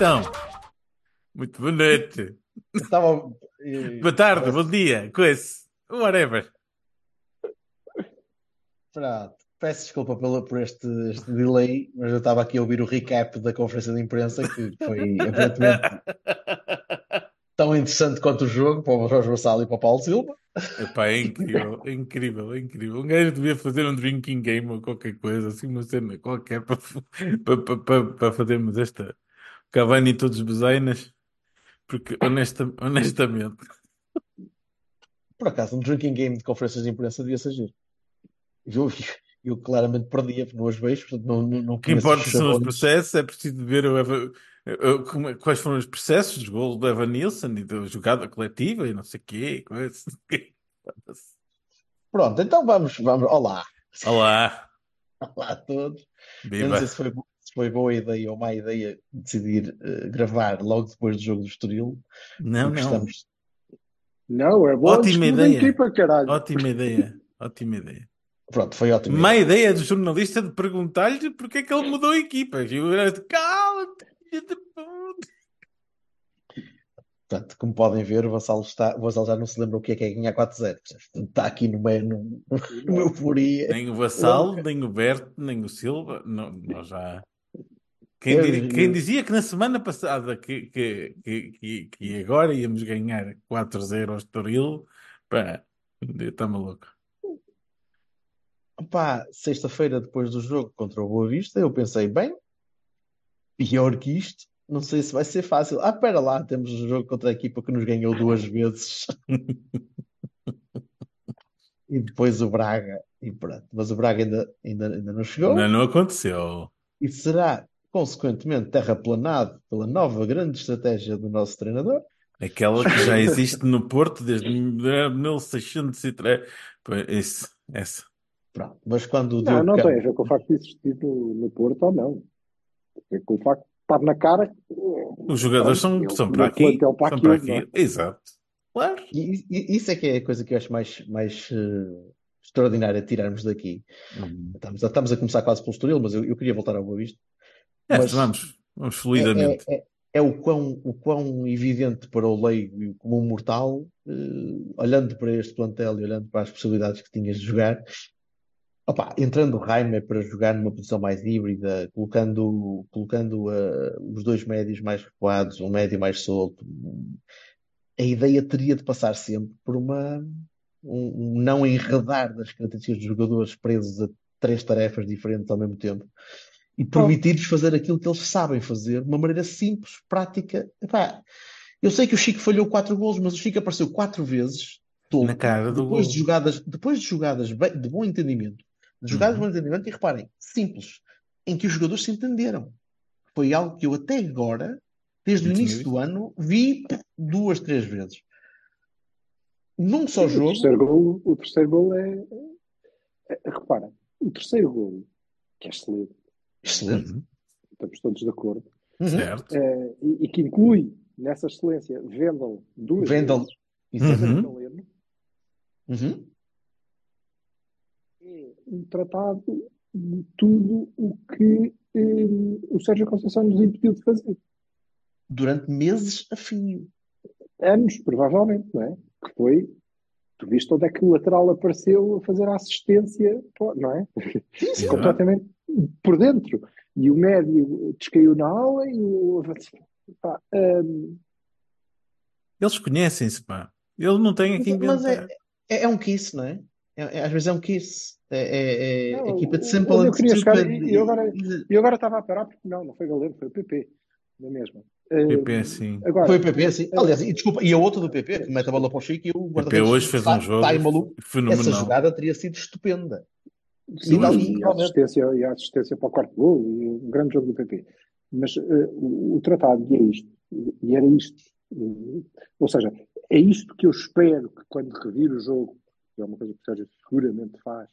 Então, muito boa noite. Estava. eh, Boa tarde, bom dia, coisa. Whatever. Pronto. Peço desculpa pelo, por este, este delay, mas eu estava aqui a ouvir o recap da conferência de imprensa, que foi aparentemente tão interessante quanto o jogo para o Jorge Vassal e para o Paulo Silva. Epá, é incrível, é incrível, é incrível. Um gajo devia fazer um drinking game ou qualquer coisa, assim, uma cena qualquer para, para, para, para fazermos esta Cavani e todos os bezainas, porque honesta, honestamente, Por acaso, um drinking game de conferências de imprensa devia ser giro. Eu, eu claramente perdia, não as vejo, portanto não, não, não o que importa os são os processos, é preciso ver o Eva- como é- quais foram os processos dos gols do Evan Nilsson e da jogada coletiva e não sei o quê. coisa. Pronto, então vamos, vamos. Olá. Olá, Olá a todos. Eu não viva. sei se foi, se foi boa ideia ou má ideia decidir eh, gravar logo depois do jogo do Estoril, Não, porque não. estamos. Não, é bom Ótima ideia. equipa, caralho. Ótima ideia, ótima ideia. Pronto, foi ótimo. Má ideia do jornalista de perguntar-lhe porque é que ele mudou a equipa. E eu era puta." Portanto, como podem ver, o Vassal, está, o Vassal já não se lembra o que é que é ganhar 4-0. Portanto, Está aqui no meio, num- numa euforia. Nem o Vassal, nem o Berto, nem o Silva. Não, nós já. Quem, dir- quem dizia que na semana passada que, que, que, que, agora íamos ganhar 4-0 ao Estoril, pá, está maluco. Pá, sexta-feira, depois do jogo contra o Boa Vista, eu pensei, bem, pior que isto, não sei se vai ser fácil. Ah, espera lá, temos o jogo contra a equipa que nos ganhou duas vezes. E depois o Braga, e pronto. Mas o Braga ainda, ainda, ainda não chegou. Ainda não aconteceu. E será, consequentemente, terraplanado pela nova grande estratégia do nosso treinador. Aquela que já existe no Porto desde 1603. Pois, Isso, essa. Pronto. Mas quando o Não, não tem a ver com o facto de existir no, no Porto ou não. Tem ver com o facto de estar na cara. Os jogadores são, Ele são para aqui. para São para aquilo, não aqui. Exato. Claro. E, e- isso é que é a coisa que eu acho mais, mais eh, extraordinária de tirarmos daqui. Estamos, a- estamos a começar quase pelo Estoril, mas eu, eu queria voltar ao Boa Vista. É, Mas vamos, vamos é, fluidamente. é, é, é o quão, o quão evidente para o leigo e como um mortal, eh, olhando para este plantel e olhando para as possibilidades que tinhas de jogar, opa, entrando o Reimer para jogar numa posição mais híbrida, colocando, colocando eh, os dois médios mais recuados, um médio mais solto, a ideia teria de passar sempre por uma, um, um não enredar das características dos jogadores presos a três tarefas diferentes ao mesmo tempo e permitir-lhes fazer aquilo que eles sabem fazer de uma maneira simples, prática. Epá, eu sei que o Chico falhou quatro golos, mas o Chico apareceu quatro vezes tolto, Na cara do depois gol. de jogadas, depois de jogadas bem- de bom entendimento, de jogadas Uhum. de bom entendimento, e reparem, simples, em que os jogadores se entenderam. Foi algo que eu até agora, desde o início visto. do ano, vi duas, três vezes. Num só O jogo, terceiro gol, o terceiro gol é, é- Repara, o terceiro gol, que é excelente, excelente. Uhum. estamos todos de acordo, Uhum. Certo. eh, e, e que inclui nessa excelência Vendel duas Vendel, vezes. Uhum. Galeno, Uhum. é um tratado de tudo o que eh, o Sérgio Conceição nos impediu de fazer. Durante meses a fio. Anos, provavelmente, não é? Que foi. Tu viste onde é que o lateral apareceu a fazer a assistência, não é? Sim. Completamente por dentro. E o médio descaiu na aula e o. Pá, hum, Eles conhecem-se, pá. Ele não tem aqui Mas é, é, é um kiss, não é? É- é- às vezes é um kiss. É, é, é Não, a equipa de onde eu and queria chegar, e- e agora- E- E agora estava a parar porque não, não foi Galeno, foi o PP, não é mesmo? Hum, PP, sim. Agora, Foi o PP, sim. Aliás, e desculpa, e a outra do PP, que mete a bola para o Chico e o O PP guarda-redes hoje fez um jogo está aí maluco. Essa fenomenal. jogada teria sido estupenda. Sim, e a assistência, e a assistência para o quarto gol, e um grande jogo do PP. Mas eh, o, tratado, e é isto, e era isto. eh, ou seja, é isto que eu espero que quando revir o jogo, que é uma coisa que o Sérgio seguramente faz,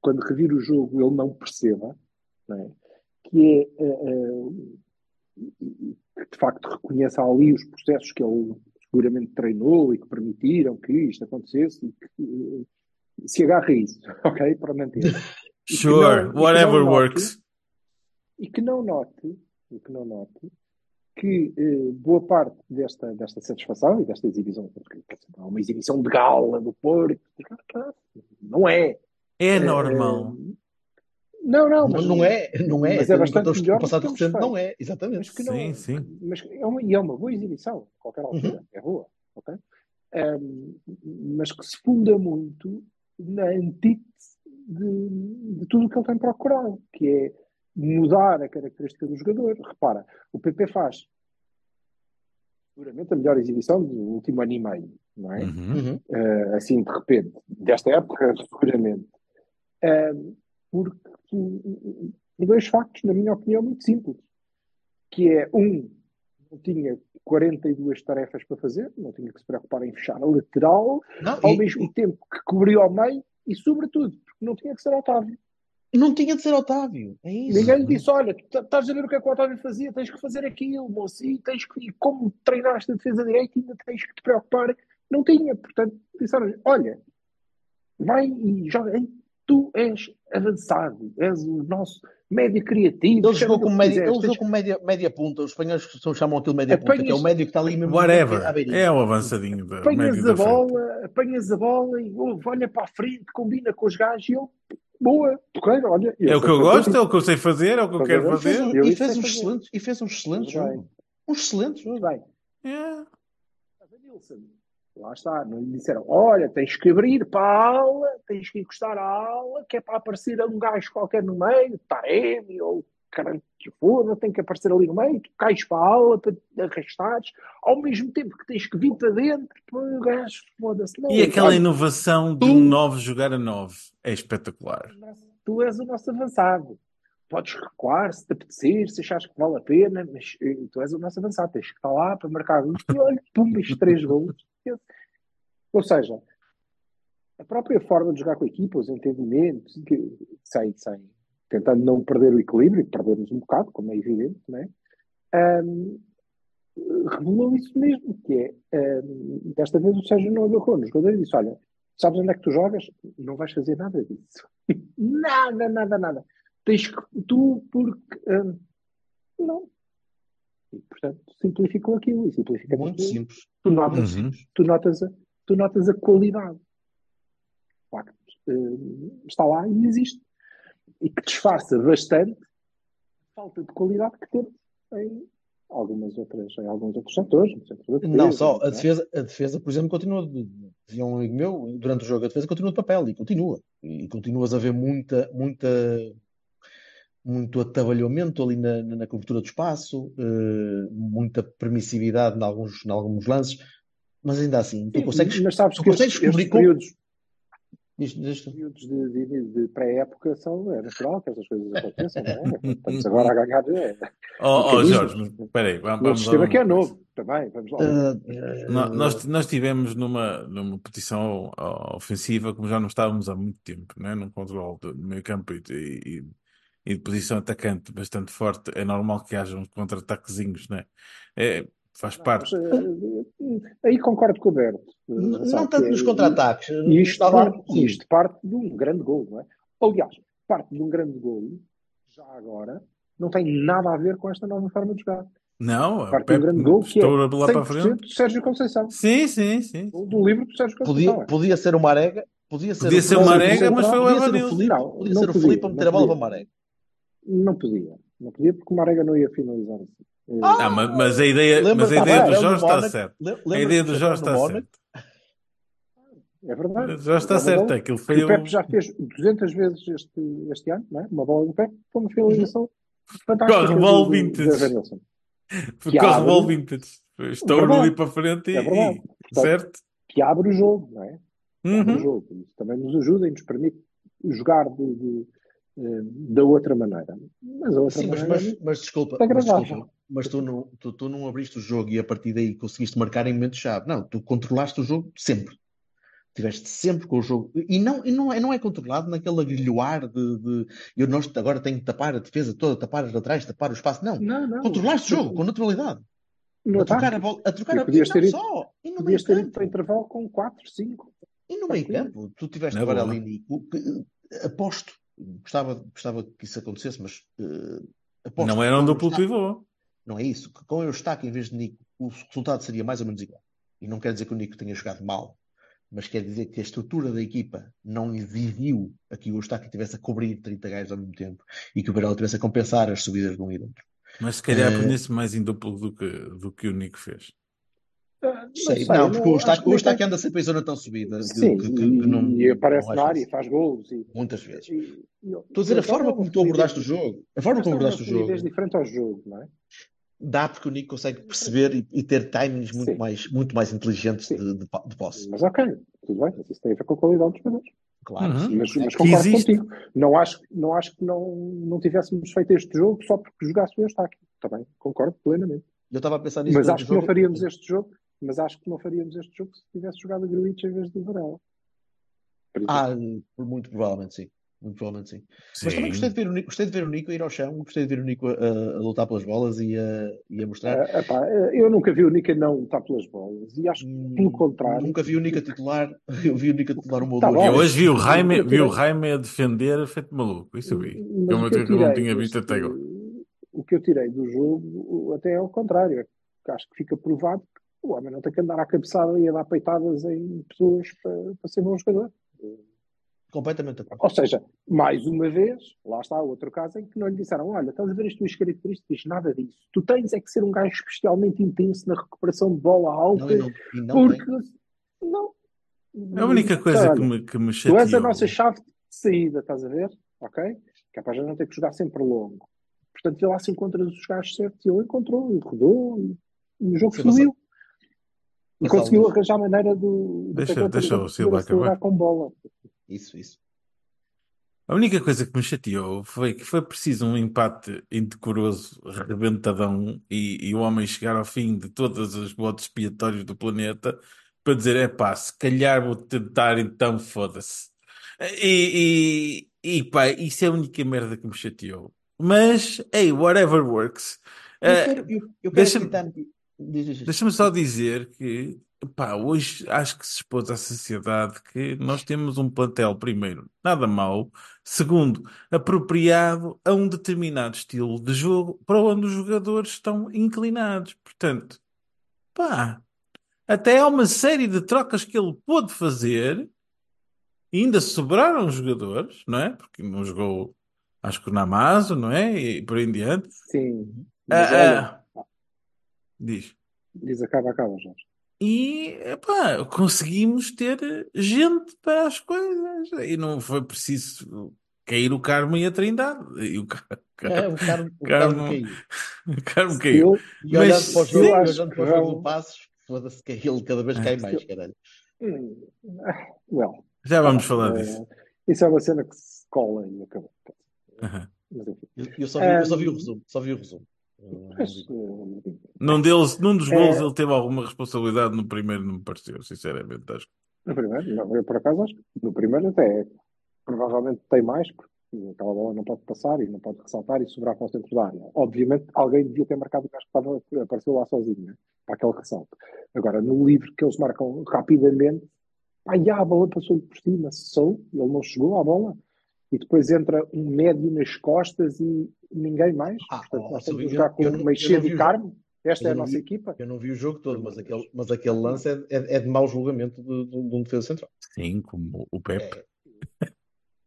quando revir o jogo ele não perceba, não é? que é eh, que de facto reconheça ali os processos que ele seguramente treinou e que permitiram que isto acontecesse e que se agarre a isso, ok? Para manter. E Sure, não- whatever note- works. E que não note, e que não note que eh, boa parte desta, desta satisfação e desta exibição, porque quer dizer, não é uma exibição de gala do Porto, não é. É normal. eh, não, não, mas não é, não é. Mas é em bastante os- melhor passado recente, não é, exatamente. mas que não, Sim, sim. mas é uma, e é uma boa exibição, a qualquer altura, Uhum. é boa, ok? Ahm, mas que se funda muito na antítese de, de tudo o que ele tem procurado, que é mudar a característica do jogador. Repara, o PP faz seguramente a melhor exibição do último ano e meio, não é? Uhum. Uh, assim de repente, desta época, seguramente. Um, porque dois factos, na minha opinião, muito simples. Que é, um, tinha 42 tarefas para fazer, não tinha que se preocupar em fechar a lateral, Não, ao e- mesmo tempo que cobriu ao meio e, sobretudo, porque não tinha que ser Otávio. não tinha de ser Otávio. É isso. Ninguém lhe disse, olha, tu estás a ver o que é que o Otávio fazia, tens que fazer aquilo, moço, e tens que, e como treinaste a defesa direita, ainda tens que te preocupar. Não tinha, portanto, disseram olha, vai e joga, tu és avançado, és o nosso médio criativo. Ele jogou como média, quiseres, ele jogou como média, média ponta. Os espanhóis são- chamam aquilo média ponta, que é o Apanhas- médio que está ali mesmo Whatever. É o avançadinho da apanhas médio a da frente. bola, apanhas a bola e olha para a frente, combina com os gajos e ele, boa, porreiro, olha. É o que eu gosto, é o que eu sei fazer, é o que eu quero fazer. Eu e fez um fazer. excelente, e fez um excelente jogo. Um excelente jogo. Bem. É. Nilson, lá está, não lhe disseram, olha, tens que abrir para a aula, tens que encostar à aula, que é para aparecer um gajo qualquer no meio, Taremi ou caralho que for, não tem que aparecer ali no meio, tu cais para a aula para arrastares, ao mesmo tempo que tens que vir para dentro, para o gajo, foda-se. E aquela olha, inovação de um 9 jogar a 9 é espetacular. tu és o nosso avançado. Podes recuar se te apetecer, se achares que vale a pena, mas eh, tu és o nosso avançado. Tens que estar lá para marcar gols. E olha, pum, três gols. Ou seja, a própria forma de jogar com a equipa, os entendimentos, que, sem, sem, tentando não perder o equilíbrio, perdemos um bocado, como é evidente, não é? Ahm, revelou isso mesmo, que é, ahm, desta vez o Sérgio não agarrou no jogador e disse, olha, sabes onde é que tu jogas? Não vais fazer nada disso. nada, nada, nada. Tens que, tu, porque, ahm, não. E, portanto, simplificou aquilo, e simplifica Muito aquilo. simples. Tu notas, Uhum. tu notas, a, tu notas a qualidade. De facto, ahm, está lá e existe. E que disfarça bastante a falta de qualidade que temos em algumas outras, em alguns outros setores. defesa, Não só, a é? defesa, a defesa, por exemplo, continua, dizia um amigo meu, durante o jogo, a defesa continua de papel e continua. E continuas a ver muita, muita, muito atabalhamento ali na, na, cobertura do espaço, eh, muita permissividade em alguns, em alguns lances, mas ainda assim, tu Sim, consegues, mas sabes tu que consegues estes, estes cobrir com- períodos, tu. períodos de, de- de pré-época são é natural que essas coisas aconteçam, não é? Estamos agora a ganhar. É, Oh, oh. Jorge, mas espera aí, vamos, o vamos sistema lá que é novo também. Vamos lá. Ah, eh, No- Nós, nós tivemos numa, numa petição ó, ofensiva, como já não estávamos há muito tempo, né? num controle do meio campo e, e, e de posição atacante bastante forte, é normal que haja uns contra-ataquezinhos, né? É, faz parte. Mas, eh, aí concordo com o Berto. eh, não sabe, tanto que nos é- contra-ataques. E isto isto parte de um grande gol, não é? Aliás, parte de um grande gol, já agora, não tem nada a ver com esta nova forma de jogar. Não, o Parte de um Pepe grande gol que é lá para a 100% frente. Sérgio Conceição. Sim, sim, sim. Gol do livro de Sérgio Podia, Conceição. é. podia ser o Marega, podia ser Podia o ser o Marega, mas foi o podia Evanilson. Felipe, Não, podia não ser o podia, Felipe a não meter a bola para podia. o Marega. Não podia. Não podia porque o Marega não ia finalizar assim. Eh, Ah, mas, mas a ideia, mas a do ideia do chapéu Jorge está certa. A ideia do chapéu Jorge está Mónaco? certa. É verdade. O Jorge está É certo. Aquilo Que foi o Pepe um... já fez 200 vezes este, este ano, não é? Uma bola do Pepe, foi uma finalização fantástica. Corre bola vintage. corre bola vintage. Estou ali para frente e, É e- certo? Que abre o jogo, não é? Abre o Uhum. jogo. Isso também nos ajuda e nos permite jogar de, de, eh, da outra maneira. Mas a outra Sim, mas, maneira mas, mas desculpa, é mas, agradável. desculpa, mas tu não, tu, tu não abriste o jogo e a partir daí conseguiste marcar em momento-chave. Não, tu controlaste o jogo sempre. Tiveste sempre com o jogo. E não, e não, é, não é controlado naquele agrilhoar de, de eu não, agora tenho que tapar a defesa toda, tapar as laterais, tapar o espaço. Não, não, não. controlaste o jogo com naturalidade. No a trocar a bola, a trocar a ter ido- só. E no meio Podias ter ido campo. para intervalo com 4, 5. E no meio campo, tu tiveste agora ali, eh, aposto, gostava, gostava que isso acontecesse, mas aposto Não era um duplo pivô. Não é isso, que com o Eustáquio em vez de Nico, o resultado seria mais ou menos igual. E não quer dizer que o Nico tenha jogado mal, mas quer dizer que a estrutura da equipa não exigiu a que o Eustáquio tivesse a cobrir 30 gajos ao mesmo tempo e que o Varela tivesse a compensar as subidas de um e do outro. Mas se calhar Eh, punha-se mais em duplo do que, do que o Nico fez. Ah, Sei, sei, não, porque o acho Eustáquio, que anda sempre em zona tão subida que, Sim, que- que- e, que não, e aparece não na área e faz gols. E, Muitas vezes. e- e- Estou a dizer a forma como tu abordaste o jogo. A forma como é abordaste o jogo. diferente ao jogo, não é? dá porque o Nico consegue perceber e, e ter timings muito Sim. mais, muito mais inteligentes de, de, de posse. Mas ok, tudo bem, mas isso tem a ver com a qualidade dos jogadores. Claro. Uhum. Mas, mas concordo existe. contigo. Não acho, não acho que não, não tivéssemos feito este jogo só porque jogasse o Eustáquio. Também, concordo plenamente. Eu estava a pensar nisso Mas acho que não jogo. faríamos este jogo. Mas acho que não faríamos este jogo se tivesse jogado a Gruitch em vez de Varela. Por exemplo. Ah, por- muito provavelmente sim. Muito provavelmente sim. Mas também Sim. gostei de ver o Nico, gostei de ver o Nico ir ao chão, gostei de ver o Nico a, a lutar pelas bolas e a, e a mostrar. Ah, epá, eu nunca vi o Nica não lutar pelas bolas e acho que Hum, pelo contrário. Nunca vi o Nico a titular. Eu vi o Nico a titular uma ou Tá duas. Eu hoje vi o Jaime, vi o Jaime a defender feito maluco. Isso eu vi. Mas é o uma que coisa eu que eu não tirei tinha visto até agora. O que eu tirei do jogo até é ao contrário. É que Acho que fica provado que o homem não tem que andar à cabeçada e a dar peitadas em pessoas para, para ser bom jogador. Completamente. Ou seja, mais uma vez, lá está outro caso em que não lhe disseram: Olha, estás a ver as tuas características, nada disso. Tu tens é que ser um gajo especialmente intenso na recuperação de bola alta, Não, e não, e não porque tem. não. A única coisa Olha, que me, que me Tu és a chateou. nossa chave de saída, estás a ver? Ok? Que é para já não ter que jogar sempre longo. Portanto, vê lá se encontras os gajos certos. E ele encontrou, e rodou, e, e o jogo fluiu. E mas conseguiu arranjar a maneira do, do Deixa- deixa o Silva acabar. com bola. Isso, isso. A única coisa que me chateou foi que foi preciso um empate indecoroso, rebentadão, e, e o homem chegar ao fim de todos os botes expiatórios do planeta para dizer: é pá, se calhar vou tentar, então foda-se. E, e, e pá, isso é a única merda que me chateou. Mas, hey, whatever works. Eu Eh, quero, eu, eu quero deixa-me- acreditar. Deixa-me só dizer que, pá, hoje acho que se expôs à sociedade que nós temos um plantel, primeiro, nada mau, segundo, apropriado a um determinado estilo de jogo para onde os jogadores estão inclinados. Portanto, pá, até há uma série de trocas que ele pôde fazer e ainda sobraram jogadores, não é? Porque não jogou, acho que o Namazo, não é? E por aí em diante. Sim. Mas Ah, olha, ah, diz. diz acaba, acaba, Jorge. E epá, conseguimos ter gente para as coisas. E não foi preciso cair o Carmo e a Trindade. E o Car- É, o Carmo, o Carmo- Carmo caiu. o Carmo caiu. Eu, E olhando Mas para o sim, jogo, eu e acho olhando que para o jogo vão- do Passos, foda-se que ele cada vez cai mais, caralho. hum, ah, well, Já vamos tá falar bem. disso. Isso é uma cena que se cola e acabou. Enfim. Eu, eu só vi, eu só vi o Um, resumo, só vi o resumo. Mas, não Num, deles, num dos É. gols ele teve alguma responsabilidade, no primeiro não me pareceu, sinceramente. Acho. que- No primeiro, não, eu por acaso acho que no primeiro até provavelmente tem mais, porque aquela bola não pode passar e não pode ressaltar e sobrar para o centro da área. Obviamente alguém devia ter marcado o gajo que estava, apareceu lá sozinho, né? para aquele ressalto. Agora, no livro que eles marcam rapidamente, já, a bola passou por cima, cessou, ele não chegou à bola, e depois entra um médio nas costas e ninguém mais. Ah, Portanto, ó, nós estamos a jogar com não- o eu não Meixedo vi e o Carmo, esta é a nossa vi- equipa. Eu não vi o jogo todo, mas aquele, mas aquele lance é, é, é de mau julgamento de, de- de um defesa central. Sim, como o Pepe. É,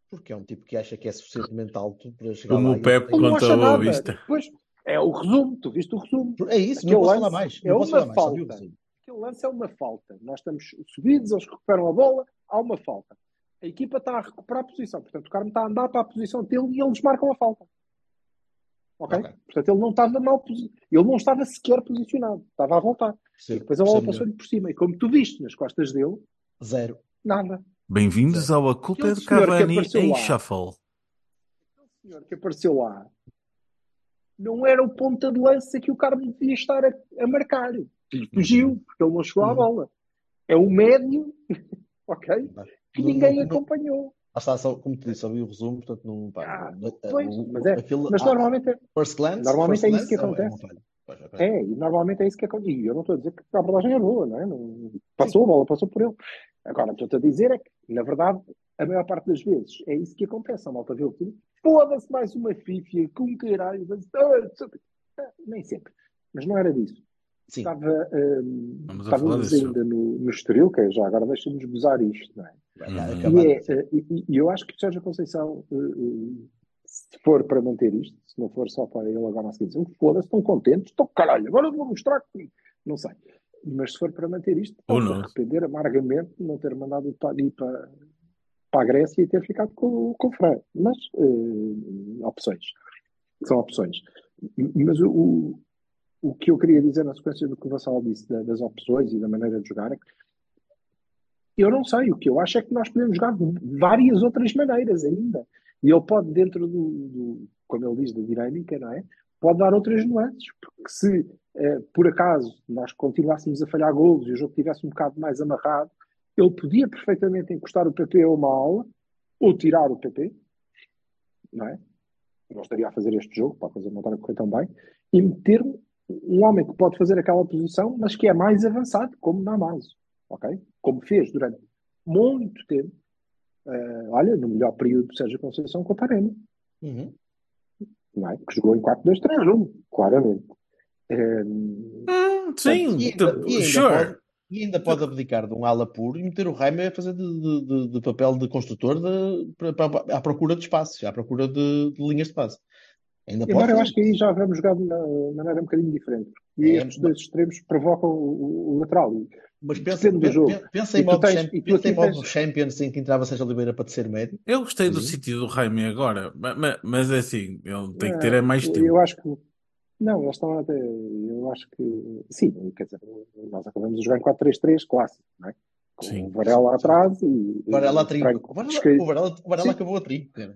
porque é um tipo que acha que é suficientemente alto para chegar Como lá o e Pepe contra acha o Boa nada. Vista. Pois, é o resumo, tu viste o resumo. É isso, Aquele não posso lance falar mais. é Não posso uma falar mais, vi o falta. resumo. Aquele lance é uma falta. Nós estamos subidos, eles recuperam a bola, há uma falta. A equipa está a recuperar a posição. Portanto, o Carmo está a andar para a posição dele e eles marcam a falta. Ok? Ok. Portanto, ele não estava mal Ele não estava sequer posicionado. Estava a voltar. E Percebo, depois a bola passou-lhe por cima. E como tu viste nas costas dele. Zero. nada. Bem-vindos ao A Culpa é de Cavani em lá. Shuffle. O senhor que apareceu lá não era o ponta de lança que o Carmo devia estar a, a marcar. E fugiu, porque ele não chegou à Uhum. bola. É o médio, ok? Que ninguém não- acompanhou. Lá está, só, como te disse, ouvi o resumo, portanto não. Pá, Ah, não- Pois, o- mas, é, aquilo- mas ah, normalmente é, First glance, normalmente first é isso que glance, acontece. Pois, ok. é, e normalmente é isso que acontece. E eu não estou a dizer que a abordagem é boa, não é? Não- passou a bola, passou por ele. Agora, estou-te a dizer é que, na verdade, a maior parte das vezes é isso que acontece. A malta vê o time, foda-se mais uma fífia, com caralho, mas- ah, ah, nem sempre. Mas não era disso. Sim. Estava, a falar estávamos ainda no, no Estoril, que é já agora deixa-nos gozar isto, não é? Uhum. E, é, eh, e- e eu acho que o Sérgio Conceição, eh, eh, se for para manter isto, se não for só para ele agora a seguir dizer, foda-se, estão contentes, estão caralho, agora eu vou mostrar que. Não sei. Mas se for para manter isto, Ou pode não. arrepender amargamente de não ter mandado para ali para, para a Grécia e ter ficado com, com o Fran. Mas eh, opções. São opções. Mas o, o, que eu queria dizer na sequência do que o Vassal disse da- das opções e da maneira de jogar é eu não sei, o que eu acho é que nós podemos jogar de várias outras maneiras ainda. E ele pode, dentro do, do como ele diz, da dinâmica, não é? Pode dar outras nuances, porque se eh, por acaso nós continuássemos a falhar golos e o jogo estivesse um bocado mais amarrado, ele podia perfeitamente encostar o PP a uma aula ou tirar o PP, não é? Não estaria a fazer este jogo, para a coisa não estar tão bem, e meter um homem que pode fazer aquela posição, mas que é mais avançado, como Namazo, ok? Como fez durante muito tempo, eh, olha, no melhor período do Sérgio Conceição com o Taremi, Uhum. não é? Que jogou em 4-2-3-1, claramente. Eh, Hum, sim, E tu- ainda, e ainda sure. pode, e ainda pode abdicar de um ala puro e meter o Raime a fazer de, de- de- de papel de construtor de, para- para- à procura de espaços, à procura de, de linhas de passe. Ainda pode Embora eu acho que aí já vamos jogar de uma maneira um bocadinho diferente. E É, estes mas- dois extremos provocam o, o lateral. Mas pensa, do jogo. pensa, em E tu modo, tens- champ- pensa em modo tens- Champions em que entrava Sérgio Oliveira para terceiro médio. Eu gostei do Sim. sítio do Jaime agora, ma- ma- mas, é assim, ele tem que ter é mais tempo. Eu acho que. Não, eles estão até. Eu acho que. Sim, quer dizer, nós acabamos de jogar em 4-3-3 clássico, não é? Com Sim. o Varela atrás e. O Varela a trinco. Franco O Varela, o Varela, o Varela Sim. acabou a trinco. cara.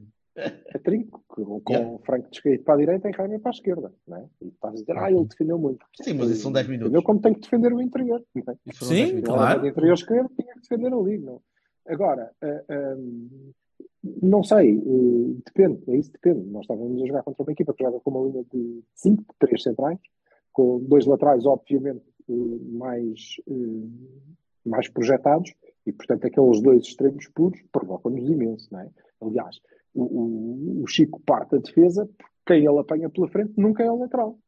A trinco, com, com Yeah. o Franco descaído para a direita e Jaime para a esquerda, não é? E estás a dizer, ah, ele defendeu muito. Sim, mas isso são 10 minutos. Defendeu como tem que defender o interior, não é? Sim, 10 minutos. claro. Ele era interior esquerdo, tinha que defender ali. Não. Agora, ah, ah, não sei, eh, depende, é isso depende. Nós estávamos a jogar contra uma equipa que joga com uma linha de 5, 3 centrais, com dois laterais, obviamente, eh, mais, eh, mais projetados, e portanto aqueles dois extremos puros provocam-nos imenso, não é? Aliás, o, o- o Chico parte a defesa, porque quem ele apanha pela frente nunca é o lateral,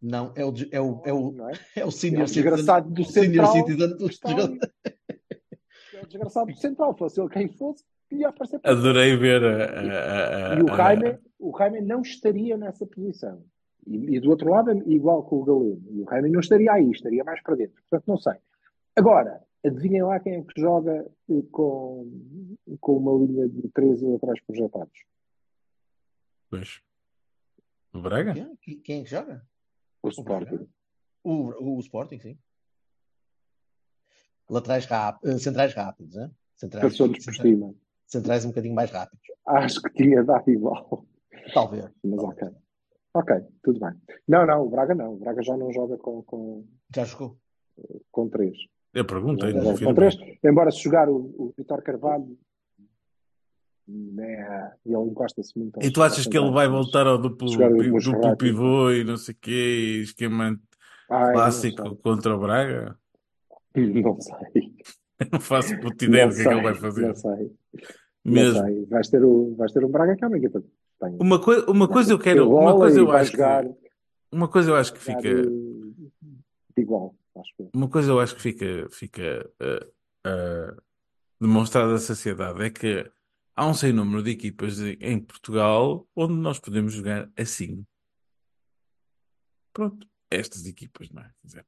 Não, é o, é o, é o, não é? é o É senior o desgraçado do central jogadores. É o desgraçado do central, fosse ele quem fosse, ia aparecer Adorei ver a, a- a- E o a- Jaime, o Jaime não estaria nessa posição. E, e do outro lado, é igual com o Galeno. E o Jaime não estaria aí, estaria mais para dentro. Portanto, não sei. Agora, adivinhem lá quem é que joga eh, com, com uma linha de 13 atrás projetados. Pois. O Braga? Quem, quem é que joga? O Sporting. O, o, o Sporting, sim. Laterais rápidos, centrais rápidos, né? Centrais, Passou-nos por centrais, cima. centrais um bocadinho mais rápidos. Acho que tinha dado igual. Talvez. Mas ok. Ok, tudo bem. Não, não, o Braga não. O Braga já não joga com, com, Já jogou. com 3. Eu perguntei, não. 3. Embora se jogar o, o Vitor Carvalho, né, ele encosta-se muito. E tu achas que ele vai voltar ao duplo, duplo Monserrate. pivô e não sei o quê, esquema Ai, clássico não contra o Braga? Não sei. Não faço puta ideia Não do que é que ele vai fazer. Não sei. Não Mesmo. sei. Vais ter, o, vais ter um Braga que é uma equipa que tem. Uma, coi uma coisa eu quero, uma coisa eu acho que, jogar, uma coisa eu acho que fica, igual, acho que. uma coisa eu acho que fica, fica eh, eh, demonstrada à sociedade é que há um sem número de equipas em- em Portugal onde nós podemos jogar assim. Pronto, estas equipas, não é? Quer dizer,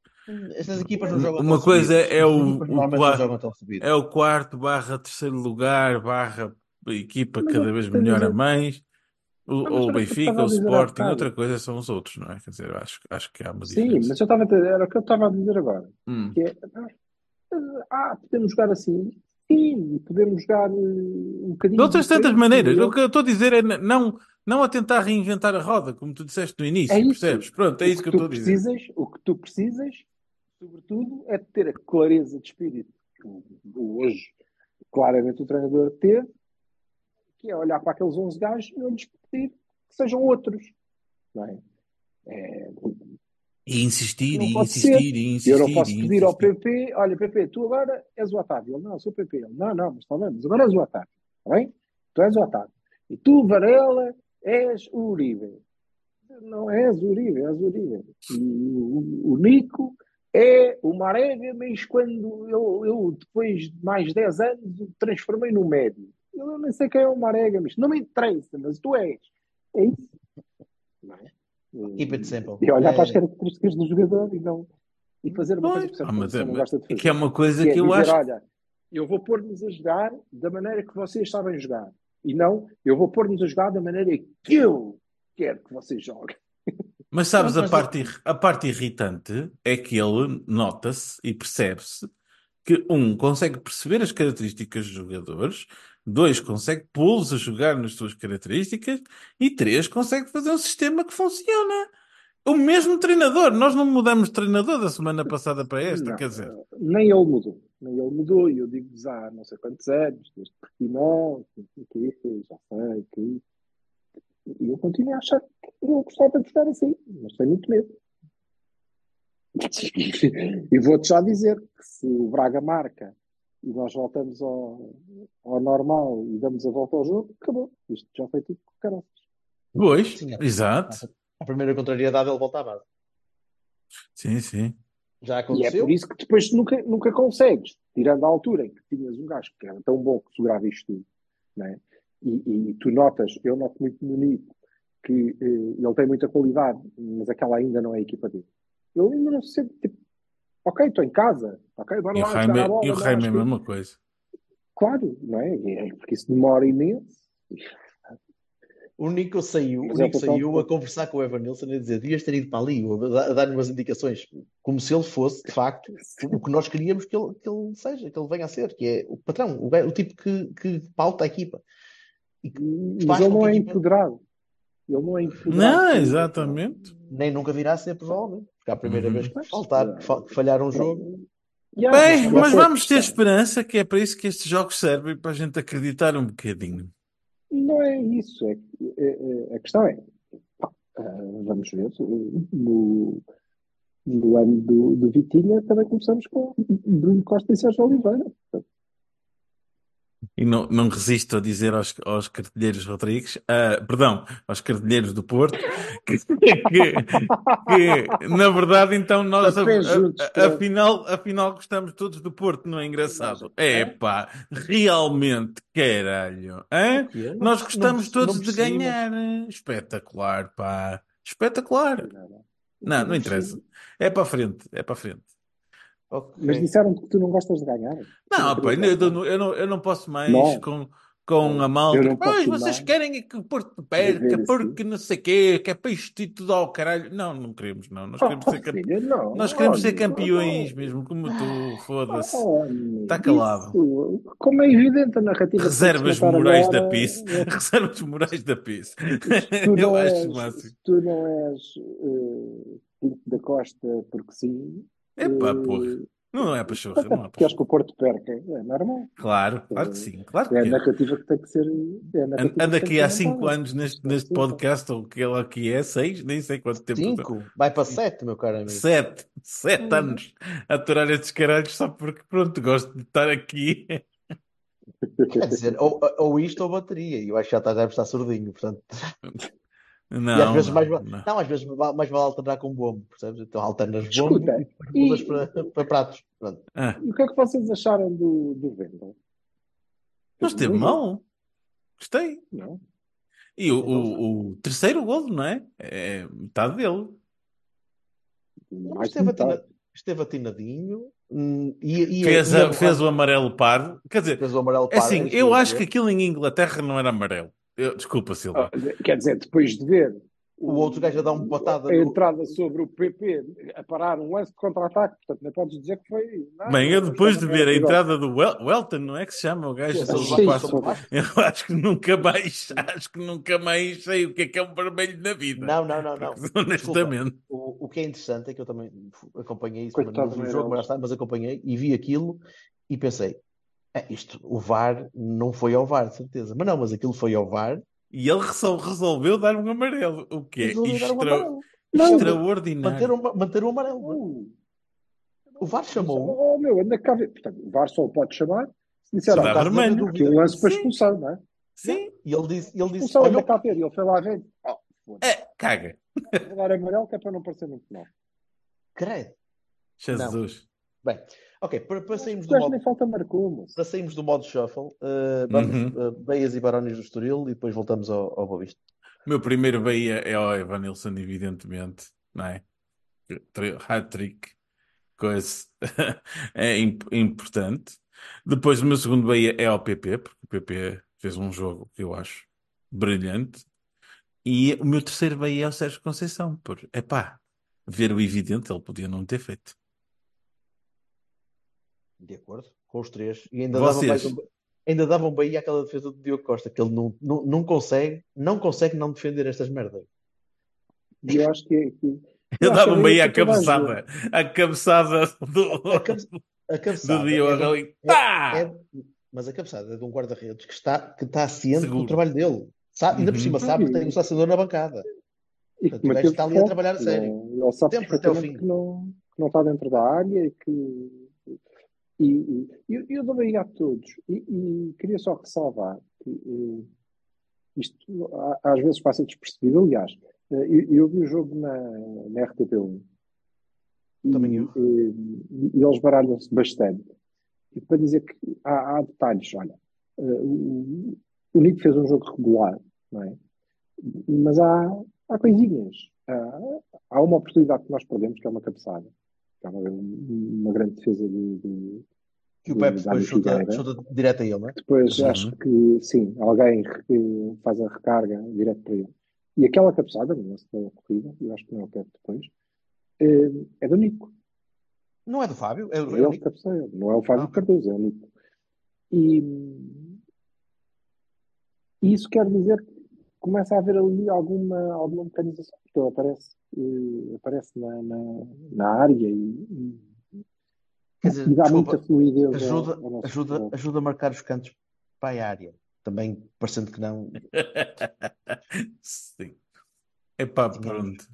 Estas equipas não jogam Uma tão coisa subidas. é o- o normalmente não quarto- jogam tão subidas. é o quarto barra terceiro lugar barra equipa cada vez melhor a mais. O, ou o que eu Benfica, o Sporting, outra coisa são os outros, não é? Quer dizer, acho, acho que há uma Sim, diferença. mas eu estava a dizer, era o que eu estava a dizer agora. Hum. Que é, ah, podemos jogar assim. Sim, podemos jogar eh, um bocadinho. De outras tantas diferente, maneiras. eu- O que eu estou a dizer é não, não a tentar reinventar a roda, como tu disseste no início, É percebes? Pronto, é o isso que eu tu estou a dizer. O que tu precisas, sobretudo, é de ter a clareza de espírito que hoje, claramente, o treinador teve, que é olhar para aqueles 11 gajos e não lhes pedir que sejam outros. Não é? É, E insistir, e insistir, e insistir. eu não posso pedir ao. PP, olha, PP, tu agora és o Otávio. Ele, não, sou o PP. Ele, não, não, mas mas agora és o Otávio. Está bem? Tu és o Otávio. E tu, Varela, és o Uribe. Não és o Uribe, és o Uribe. E o, o Nico é o Marega, mas quando eu, eu, depois de mais 10 anos, o transformei no médio. Eu nem sei quem é o Marega, mas não me interessa, mas tu és. É isso. Não é? Keep it simple. E olhar É- para as características do jogador e não e fazer uma Pois, coisa que ah, mas é, não gosta de fazer. que é uma coisa Que é que eu dizer, acho. olha, eu vou pôr-nos a jogar da maneira que vocês sabem jogar. E não, eu vou pôr-nos a jogar da maneira que eu quero que vocês joguem. Mas sabes, a parte, a parte irritante é que ele nota-se e percebe-se que, um, consegue perceber as características dos jogadores, dois, consegue pô-los a jogar nas suas características e três, consegue fazer um sistema que funciona. O mesmo treinador, nós não mudamos de treinador da semana passada para esta, Não, quer dizer. Nem ele mudou. Nem ele mudou. E eu digo-vos há não sei quantos anos, desde Portimão, que já sei que. E eu continuo a achar que eu gostava de jogar assim, mas tenho muito medo. E vou-te já dizer que se o Braga marca e nós voltamos ao, ao normal e damos a volta ao jogo, acabou. Isto já foi tudo com caroças. Pois, Sim, é. exato. A primeira contrariedade ele volta à base. Sim, sim. Já E é aconteceu. por isso que depois nunca, nunca consegues, tirando a altura em que tinhas um gajo que era tão bom que segurava isto tudo, não é? e, e tu notas, eu noto muito no Nico, que eh, ele tem muita qualidade, mas aquela ainda não é a equipa dele. Ele ainda não se sente tipo, ok, estou em casa, ok, bora E o lá Jaime, a bola, e o nós, Jaime é a mesma coisa. Claro, não é? É porque isso demora imenso. O Nico saiu, o Mas é Nico eu saiu a conversar com o Evan Nilsson e a dizer devias ter ido para ali, a dar- a dar-lhe umas indicações, como se ele fosse, de facto, o que nós queríamos que ele, que ele seja, que ele venha a ser, que é o patrão, o, o tipo que, que pauta a equipa. E que Mas ele não é equipa empoderado. Ele não é empoderado. Não, exatamente. nem nunca virá a ser, provavelmente. Porque é a primeira Uhum. vez que faltar, que fa- que falhar um jogo. Yeah, Bem, mas vamos ter esperança que é para isso que estes jogos servem, para a gente acreditar um bocadinho. Não é isso. É, é- é- a questão é, pá, ah, vamos ver, no, no ano do, do Vitinha também começamos com Bruno Costa e Sérgio Oliveira. E não, não resisto a dizer aos, aos cartilheiros Rodrigues, ah, perdão, aos cartilheiros do Porto, que, que- que, na verdade, então, nós a- a- afinal, afinal gostamos todos do Porto, não é engraçado? É pá, realmente, caralho. quê? Não Nós gostamos não todos de ganhar. Espetacular, pá. Espetacular. Não, não interessa. É para a frente, é para a frente. Ok. Mas disseram-te que tu não gostas de ganhar. Não, eu, não- eu, não, eu não posso mais Não. com, com a malta. não Pois, posso vocês mais. querem é que o Porto perca, porque não sei o quê, que é para isto e tudo ao caralho. Não, não queremos, não. Nós queremos Oh, ser, campe... filha, não. Nós queremos Oh, ser campeões oh, mesmo, como tu, foda-se. oh, amigo, Tá calado. isso, como é evidente a narrativa se contar morais agora, da PIS. é- Reservas morais da PIS. se tu Eu não acho és, máximo. tu não és Pinto da Costa porque sim, Epá, eh, porra. Não é pachorra, até não é porque queres pachorra. que o Porto perca. É normal. Claro, claro que sim, claro que É a é. narrativa que tem que ser. É a narrativa Ando que ando tem que aqui há cinco montada. anos neste, é neste podcast, ou que ele aqui é, seis, nem sei quanto tempo. Cinco? Vai para sete, meu caro amigo. Sete, sete anos a aturar estes caralhos só porque, pronto, gosto de estar aqui. Quer dizer, ou, ou isto ou bateria. E eu acho que já estás a estar surdinho, portanto. e às Não, vezes não, mais, não. não, às vezes mais vale alternar com bombo, percebes? Então alternas bombo e mudas para, para pratos. Pronto. Ah, E o que é que vocês acharam do, do Vendel? não esteve mal. Gostei. Não? E o, o, o terceiro golo, não é? É metade dele. Não, mas esteve, metade. atina- esteve atinadinho hum, e, e, Fez, e a- fez o amarelo pardo. Quer dizer, fez o amarelo é par, assim, isso eu acho que aquilo em Inglaterra não era amarelo. Eu- desculpa, Silva. Ah, Quer dizer, depois de ver O outro gajo a dar uma patada a no- entrada sobre o PP a parar um lance de contra-ataque, portanto, não podes dizer que foi. Não, Bem, eu depois de ver a entrada do Wel- Welton, não é que se chama o gajo Sim, sim, passo? sim. Eu acho que nunca mais, acho que nunca mais sei o que é que é um vermelho na vida. Não, não, não, não. Desculpa. Honestamente. O, o que é interessante é que eu também acompanhei isso, Coitado mas não vi do o jogo, mas acompanhei e vi aquilo e pensei, "É, isto, o VAR não foi ao VAR, de certeza. Mas não, mas aquilo foi ao VAR E ele resol- resolveu dar um amarelo, o que é dar um extra- amarelo. extraordinário. Manter o, manter o amarelo. não. O VAR chamou. Oh, meu, anda cá ver. Portanto, o VAR só o pode chamar se disser, vermelho. não havia um lance para Sim. expulsão, não é? Sim, E ele disse, ele disse Expulsão, olha, cá ver. E ele foi lá ver. Oh, é, caga. Vou dar amarelo que é para não parecer muito mal. credo. Jesus. Bem, ok, para, para sairmos O do modo, falta marcou, para sairmos do modo shuffle, eh, vamos Uhum. uh, Beias e Barões do Estoril e depois voltamos ao, ao. O meu primeiro Bahia é o Evanilson, evidentemente, não é? Tri- Hat-trick, coisa é imp- importante. Depois, o meu segundo Bahia é ao PP, porque o PP fez um jogo que eu acho brilhante. E o meu terceiro Bahia é o Sérgio Conceição, por, epá, ver o evidente, ele podia não ter feito. De acordo, com os três. E ainda dava Vocês? mais um, ainda dava um Bahia àquela defesa do Diogo Costa, que ele não, não, não consegue, não consegue não defender estas merdas. E eu acho que. é- que Eu dava um Bahia é à cabeçada, à cabeçada do, A, cabe- a cabeçada do Diogo é de um- ali. Pá! é- mas a cabeçada é de um guarda-redes que está, que está ciente Seguro. do trabalho dele. Sabe, ainda por Uhum. cima sabe que tem um selecionador na bancada. E Portanto, que o está ali a trabalhar a sério. não- Ele sabe Sempre até perfeitamente fim. que não, que não está dentro da área e que. E, e, e eu dou bem a todos. E, e queria só ressalvar que eh, isto às vezes passa despercebido. Aliás, eh, eu, eu vi o jogo na, na RTP1 e, Também eu. eh, e eles baralham-se bastante. E para dizer que há, há detalhes, olha, eh, o, o Nico fez um jogo regular, não é? Mas há, há coisinhas. Há, há uma oportunidade que nós perdemos, que é uma cabeçada. É uma, uma grande defesa de, de- Que o Pepe depois chuta, chuta direto a ele, não é? Depois Uhum. acho que sim, alguém faz a recarga direto para ele. E aquela cabeçada, no lance da corrida, eu acho que não é o Pepe depois, eh, é do Nico. Não é do Fábio, é, É do- ele que cabeceia, não é o Fábio Ah. Cardoso, é o Nico. E, e isso quer dizer que começa a haver ali alguma, alguma mecanização, porque ele aparece, eh, aparece na, na, na área e, e, Quer dizer, e dá desculpa, muita fluidez ao- ajuda, ao nosso ajuda, futebol. ajuda a marcar os cantos para a área. Também, parecendo que não, Sim. Epá, Tínhamos- pronto.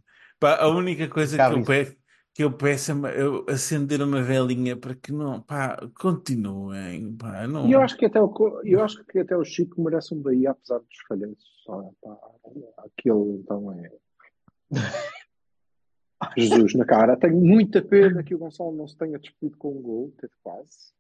Pá, a única coisa que eu peço, que eu peço é eu acender uma velinha para que não, pá, continuem, pá, não. E eu acho que até o, eu acho que até o Chico merece um Bahia, apesar dos falhanços. Só, pá, aquele então é. Jesus na cara. Tenho muita pena que o Gonçalo não se tenha despedido com um gol, teve quase.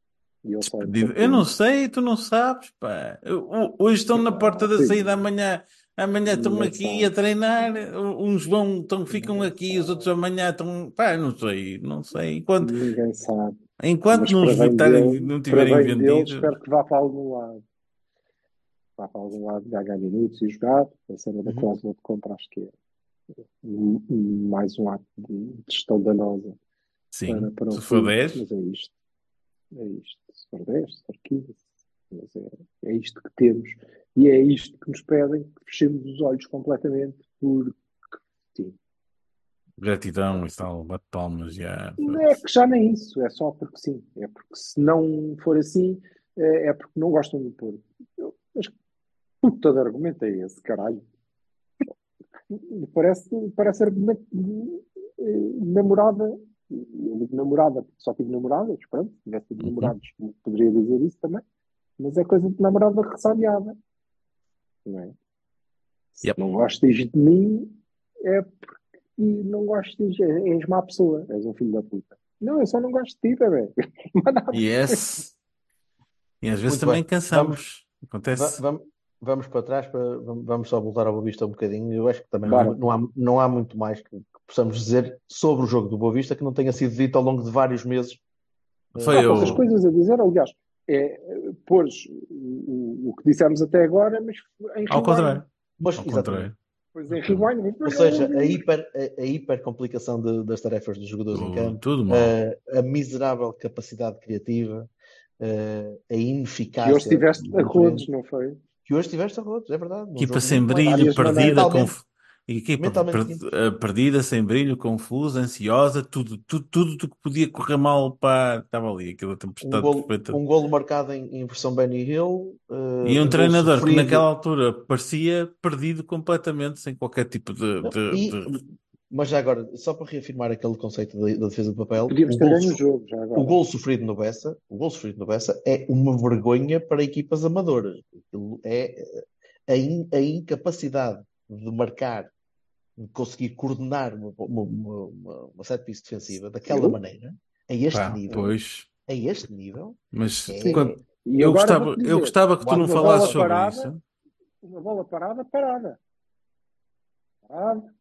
E Despedido. Eu não sei, tu não sabes, pá. Eu- ho- Hoje estão na porta da saída, amanhã, amanhã estão Ninguém aqui a treinar, uns vão, estão, ficam Ninguém aqui, os outros amanhã estão, pá, não sei, não sei. Enquanto, Ninguém sabe. enquanto não dele- não tiverem vendido. espero que vá para algum lado. Vá para algum lado ganhar minutos e jogar. A cena da Uhum. cláusula de compra acho que é um- um- mais um ato de gestão danosa. Sim, para, para o se for clube, 10, Mas é isto. É isto. Se for 10, se for 15. Mas é, é isto que temos. E é isto que nos pedem que fechemos os olhos completamente, porque gratidão e tal, bate palmas, já. não é que já nem isso, é só porque sim. É porque se não for assim, é, é porque não gostam do Porto. De argumento é esse, caralho? Parece, parece argumento de, eh, namorada. Eu digo namorada porque só tive namoradas, pronto, se tivesse tido Uhum. namorados, poderia dizer isso também. Mas é coisa de namorada ressabiada. Não é? Se Yep. não gostas de mim, é porque não gostas, é- és má pessoa, és um filho da puta. Não, eu só não gosto de ti, nada. Yes. E às vezes Muito também bem. cansamos. Va- Acontece. Vamos, vamos para trás, para, vamos só voltar ao Boa Vista um bocadinho. Eu acho que também Bora. não há, não há muito mais que, que possamos dizer sobre o jogo do Boa Vista que não tenha sido dito ao longo de vários meses. Foi Há eu. poucas coisas a dizer, aliás, é pôr o, o, que dissemos até agora, mas em Ao contrário. Mas, Ao contrário. Em rewind. Ou seja, a hiper, a, a hiper complicação de- das tarefas dos jogadores em Tudo, campo, tudo mal. a, a miserável capacidade criativa, eh, a E ineficácia. hoje estiveste a rodos, não foi? Que hoje tiveste a rodos, é verdade. Equipa sem brilho, perdida, conf... equipa per- eh, perdida, sem brilho, confusa, ansiosa, tudo, tudo, tudo do que podia correr mal, pá, estava ali, aquela Um tempestade golo, perfeita. um golo marcado em, em versão Benny Hill, eh, E um golo treinador que naquela altura parecia perdido completamente, sem qualquer tipo de, de- e- de- mas já agora, só para reafirmar aquele conceito da, da defesa do papel, Podíamos o so- jogo já agora. o golo sofrido no Bessa, o golo sofrido no Bessa é uma vergonha para equipas amadoras. Aquilo é a, in- a incapacidade de marcar, de conseguir coordenar uma, uma, uma, uma- uma set piece defensiva daquela Eu? maneira, a este pá, nível, pois, a este nível, mas é, quando- E eu gostava, vou-te eu dizer, gostava que tu não falasses sobre parada, isso. uma bola parada, parada. Parada.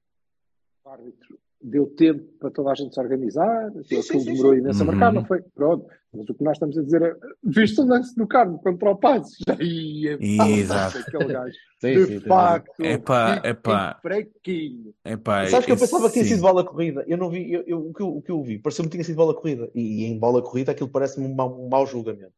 O árbitro deu tempo para toda a gente se organizar, Sim, aquilo sim, demorou sim. imenso a marcar, Uhum. não foi? Pronto. Mas o que nós estamos a dizer é: viste o lance do Carmo contra o Passos? Ia, Exato. aquele gajo. Sim, De facto, Epá, fiquei epá. fraquinho. Epá, Sabes que eu pensava que tinha sido bola corrida. Eu não vi, eu, eu- o, que eu, o que eu vi, pareceu-me que tinha sido bola corrida. E, em bola corrida aquilo parece-me um mau, um mau julgamento.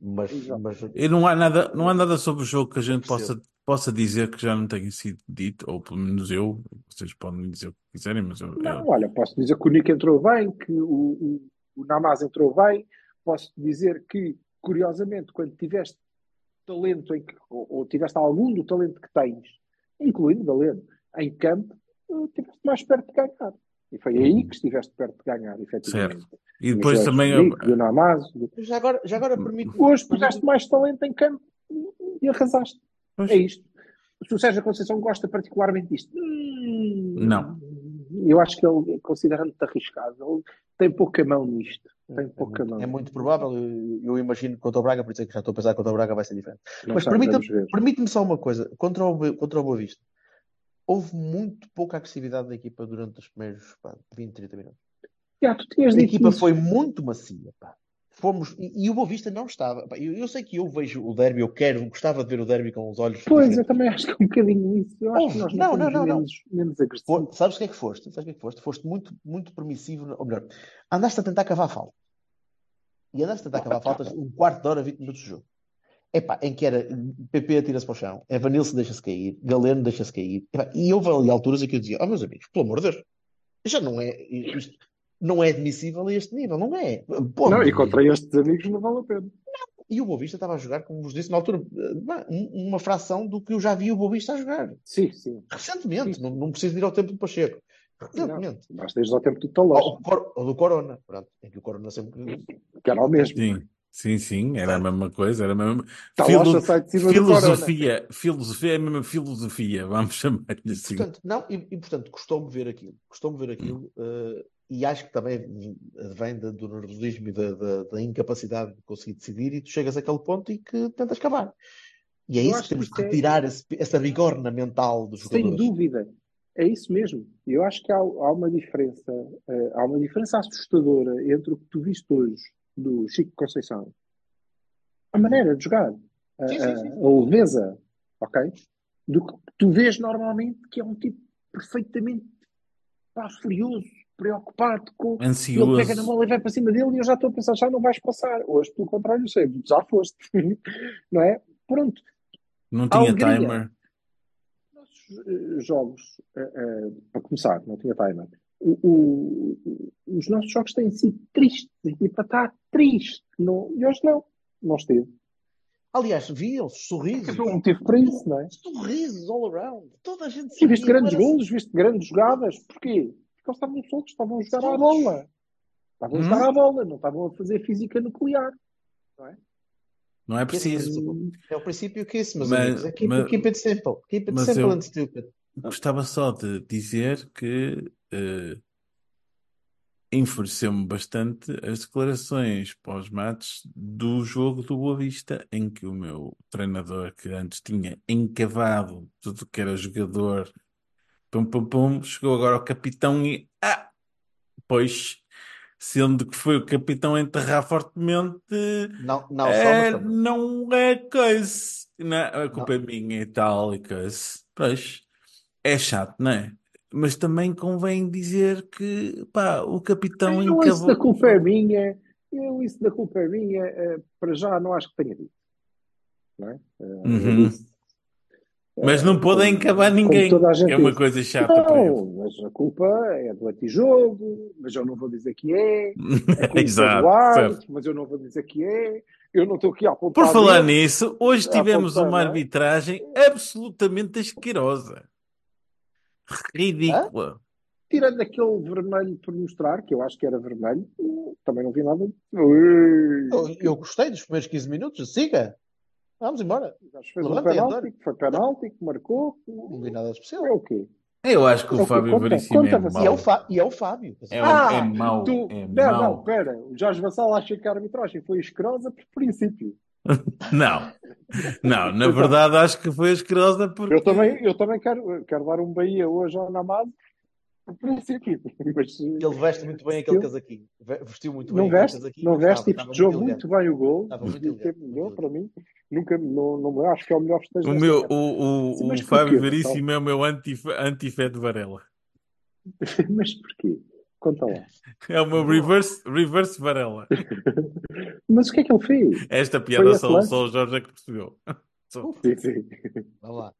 Mas, mas E não há nada, não há nada sobre o jogo que a gente possa, possa dizer que já não tenha sido dito, ou pelo menos eu, vocês podem dizer o que quiserem, mas eu, eu- Não, olha, posso dizer que o Nick entrou bem, que o, o, o Namaz entrou bem. Posso dizer que, curiosamente, quando tiveste talento em que, ou, ou tiveste algum do talento que tens, incluindo Galeno, em campo, eh, estiveste mais perto de ganhar. E foi aí que estiveste perto de ganhar, efetivamente. e depois também Namaz. do- já agora, já agora permite. Hoje puseste mais talento em campo e arrasaste. Pois. É isto. Se o Sérgio Conceição gosta particularmente disto, hum, Não. Eu acho que ele, considerando-te arriscado, ele tem pouca mão nisto. Tem pouca é, mão. muito, é muito provável. Eu, eu imagino que contra o Braga, por isso é que já estou a pensar que contra o Braga vai ser diferente. Não Mas sei, permita- vamos ver. Permite-me só uma coisa. Contra o, contra o Boa Vista, houve muito pouca agressividade da equipa durante os primeiros pá, 20, 30 minutos. A equipa isso. foi muito macia. pá. Fomos, e, e o Boa Vista não estava. pá. Eu, eu sei que eu vejo o derby, eu quero, gostava de ver o derby com os olhos. Pois, eu também acho que é um bocadinho isso. Eu acho Houve. que nós Não, não, não, fomos não, menos, menos agressivos. Sabes o que é que foste? Sabes o que é que foste? Foste muito, muito permissivo, ou melhor, andaste a tentar cavar falta. E andaste a tentar cavar faltas um quarto de hora, 20 minutos de jogo. Epá, em que era PP atira-se para o chão, Evanilson deixa-se cair, Galeno deixa-se cair. Epá, e houve ali alturas em que eu dizia: Oh, meus amigos, pelo amor de Deus, já não é, isto não é admissível a este nível, não é? Pô, Não, e contra estes amigos não vale a pena. E o Boa Vista estava a jogar, como vos disse na altura, eh, um- uma fração do que eu já vi o Boa Vista a jogar. Sim, sim. Recentemente, não, não preciso ir ao tempo do Pacheco. Recentemente. Não, basta ires ao tempo do Ou, Talós, o Cor- ou do Corona, pronto, em que o Corona sempre. que era o mesmo. sim, sim, sim, era a mesma coisa, era a mesma Talós Filo- sai de cima do Corona. filosofia, filosofia é a mesma filosofia, vamos chamar-lhe assim. Portanto, não, e, e, portanto, custou-me ver aquilo. Custou-me ver aquilo. eh, e acho que também vem da- do nervosismo e da, da- da incapacidade de conseguir decidir, e tu chegas àquele ponto e que tentas cavar. E é Eu isso acho que temos que de isso é- retirar esse- essa rigor na mental dos Sem jogadores. dúvida. É isso mesmo. Eu acho que há, há uma diferença, eh, há uma diferença assustadora entre o que tu viste hoje do Chico Conceição, a maneira de jogar, a, Sim, sim, a- sim. a leveza, ok? Do que tu vês normalmente, que é um tipo perfeitamente pá, furioso, preocupado com. Ele Ansioso. pega na bola e vai para cima dele e eu já estou a pensar, já não vais passar. Hoje, pelo contrário, sei, já foste. não é? Pronto. Não tinha Alegria. timer. nossos eh, jogos, eh, eh, para começar, não tinha timer. O- o- os nossos jogos têm sido tristes. A equipa está triste. Não, e hoje não. Não esteve. Aliás, viam-se sorrisos. Não teve para isso, não é? Sorrisos all around. Toda a gente E viste grandes não era- golos, viste grandes jogadas. Porquê? Porque eles estavam soltos, estavam a jogar à bola. Estavam a Hum? jogar à bola, não estavam a fazer física nuclear. Não é preciso. É o princípio que isso, meus Mas- amigos. É keep, mas- keep it simple. Keep it mas simple eu- and stupid. Gostava só de dizer que eh, enfureceu-me bastante as declarações pós-match do jogo do Boa Vista, em que o meu treinador, que antes tinha encavado tudo que era jogador, pum, pum, pum, chegou agora ao capitão e. Ah! Pois, sendo que foi o capitão a enterrar fortemente. Não, não, É, não é coisa. Não, a culpa é minha e tal, e coisa. Pois. É chato, não é? Mas também convém dizer que, pá, o capitão Eu, isso da encavou. culpa é minha. Eu, isso da culpa é minha. eh, para já, não acho que tenha dito. Não é? Eh, Uhum. disse, Mas não eh, podem como- encabar como ninguém. É uma disse. coisa chata para eles. Não, mas a culpa é do antijogo, mas eu não vou dizer que é. É do Exato, árbitro, certo. mas eu não vou dizer que é. Eu não estou aqui a Por apontar falar dedo, nisso, hoje tivemos apontar, uma é? arbitragem absolutamente asquerosa. Ridícula. Tirando aquele vermelho por mostrar, que eu acho que era vermelho, também não vi nada. Eu, eu gostei dos primeiros 15 minutos. Siga. Vamos embora. Acho que um penalti, foi penalti, que marcou. Não vi nada especial. É o quê? Eu acho que É o que Fábio conta- Veríssimo é conta você. E é o, mau. Fá- e é o Fábio. É, Ah, é mau. Tu, É não, não, mau. pera. O Jorge Vassal acha que a arbitragem foi asquerosa por princípio. Não. Não, na verdade acho que foi asquerosa porque. Eu também, eu também quero, quero dar um Bahia hoje ao Namaz por princípio. Mas, Ele veste muito bem aquele Eu- casaquinho. Ve- Vestiu muito não bem aquele veste, casaquinho. não veste Estava- e estava festejou muito muito, bem o gol. Estava muito elegante, elegante. para mim, nunca, não, não, acho que é o melhor festejo O meu, época. o, o, Sim, o Fábio Veríssimo é o meu anti- anti-fé de Varela. Mas porquê? Conta lá. É o meu reverse, reverse Varela. Mas o que é que ele fez? Esta piada só, só o Jorge é que percebeu. Só. Sim, sim. Vamos lá.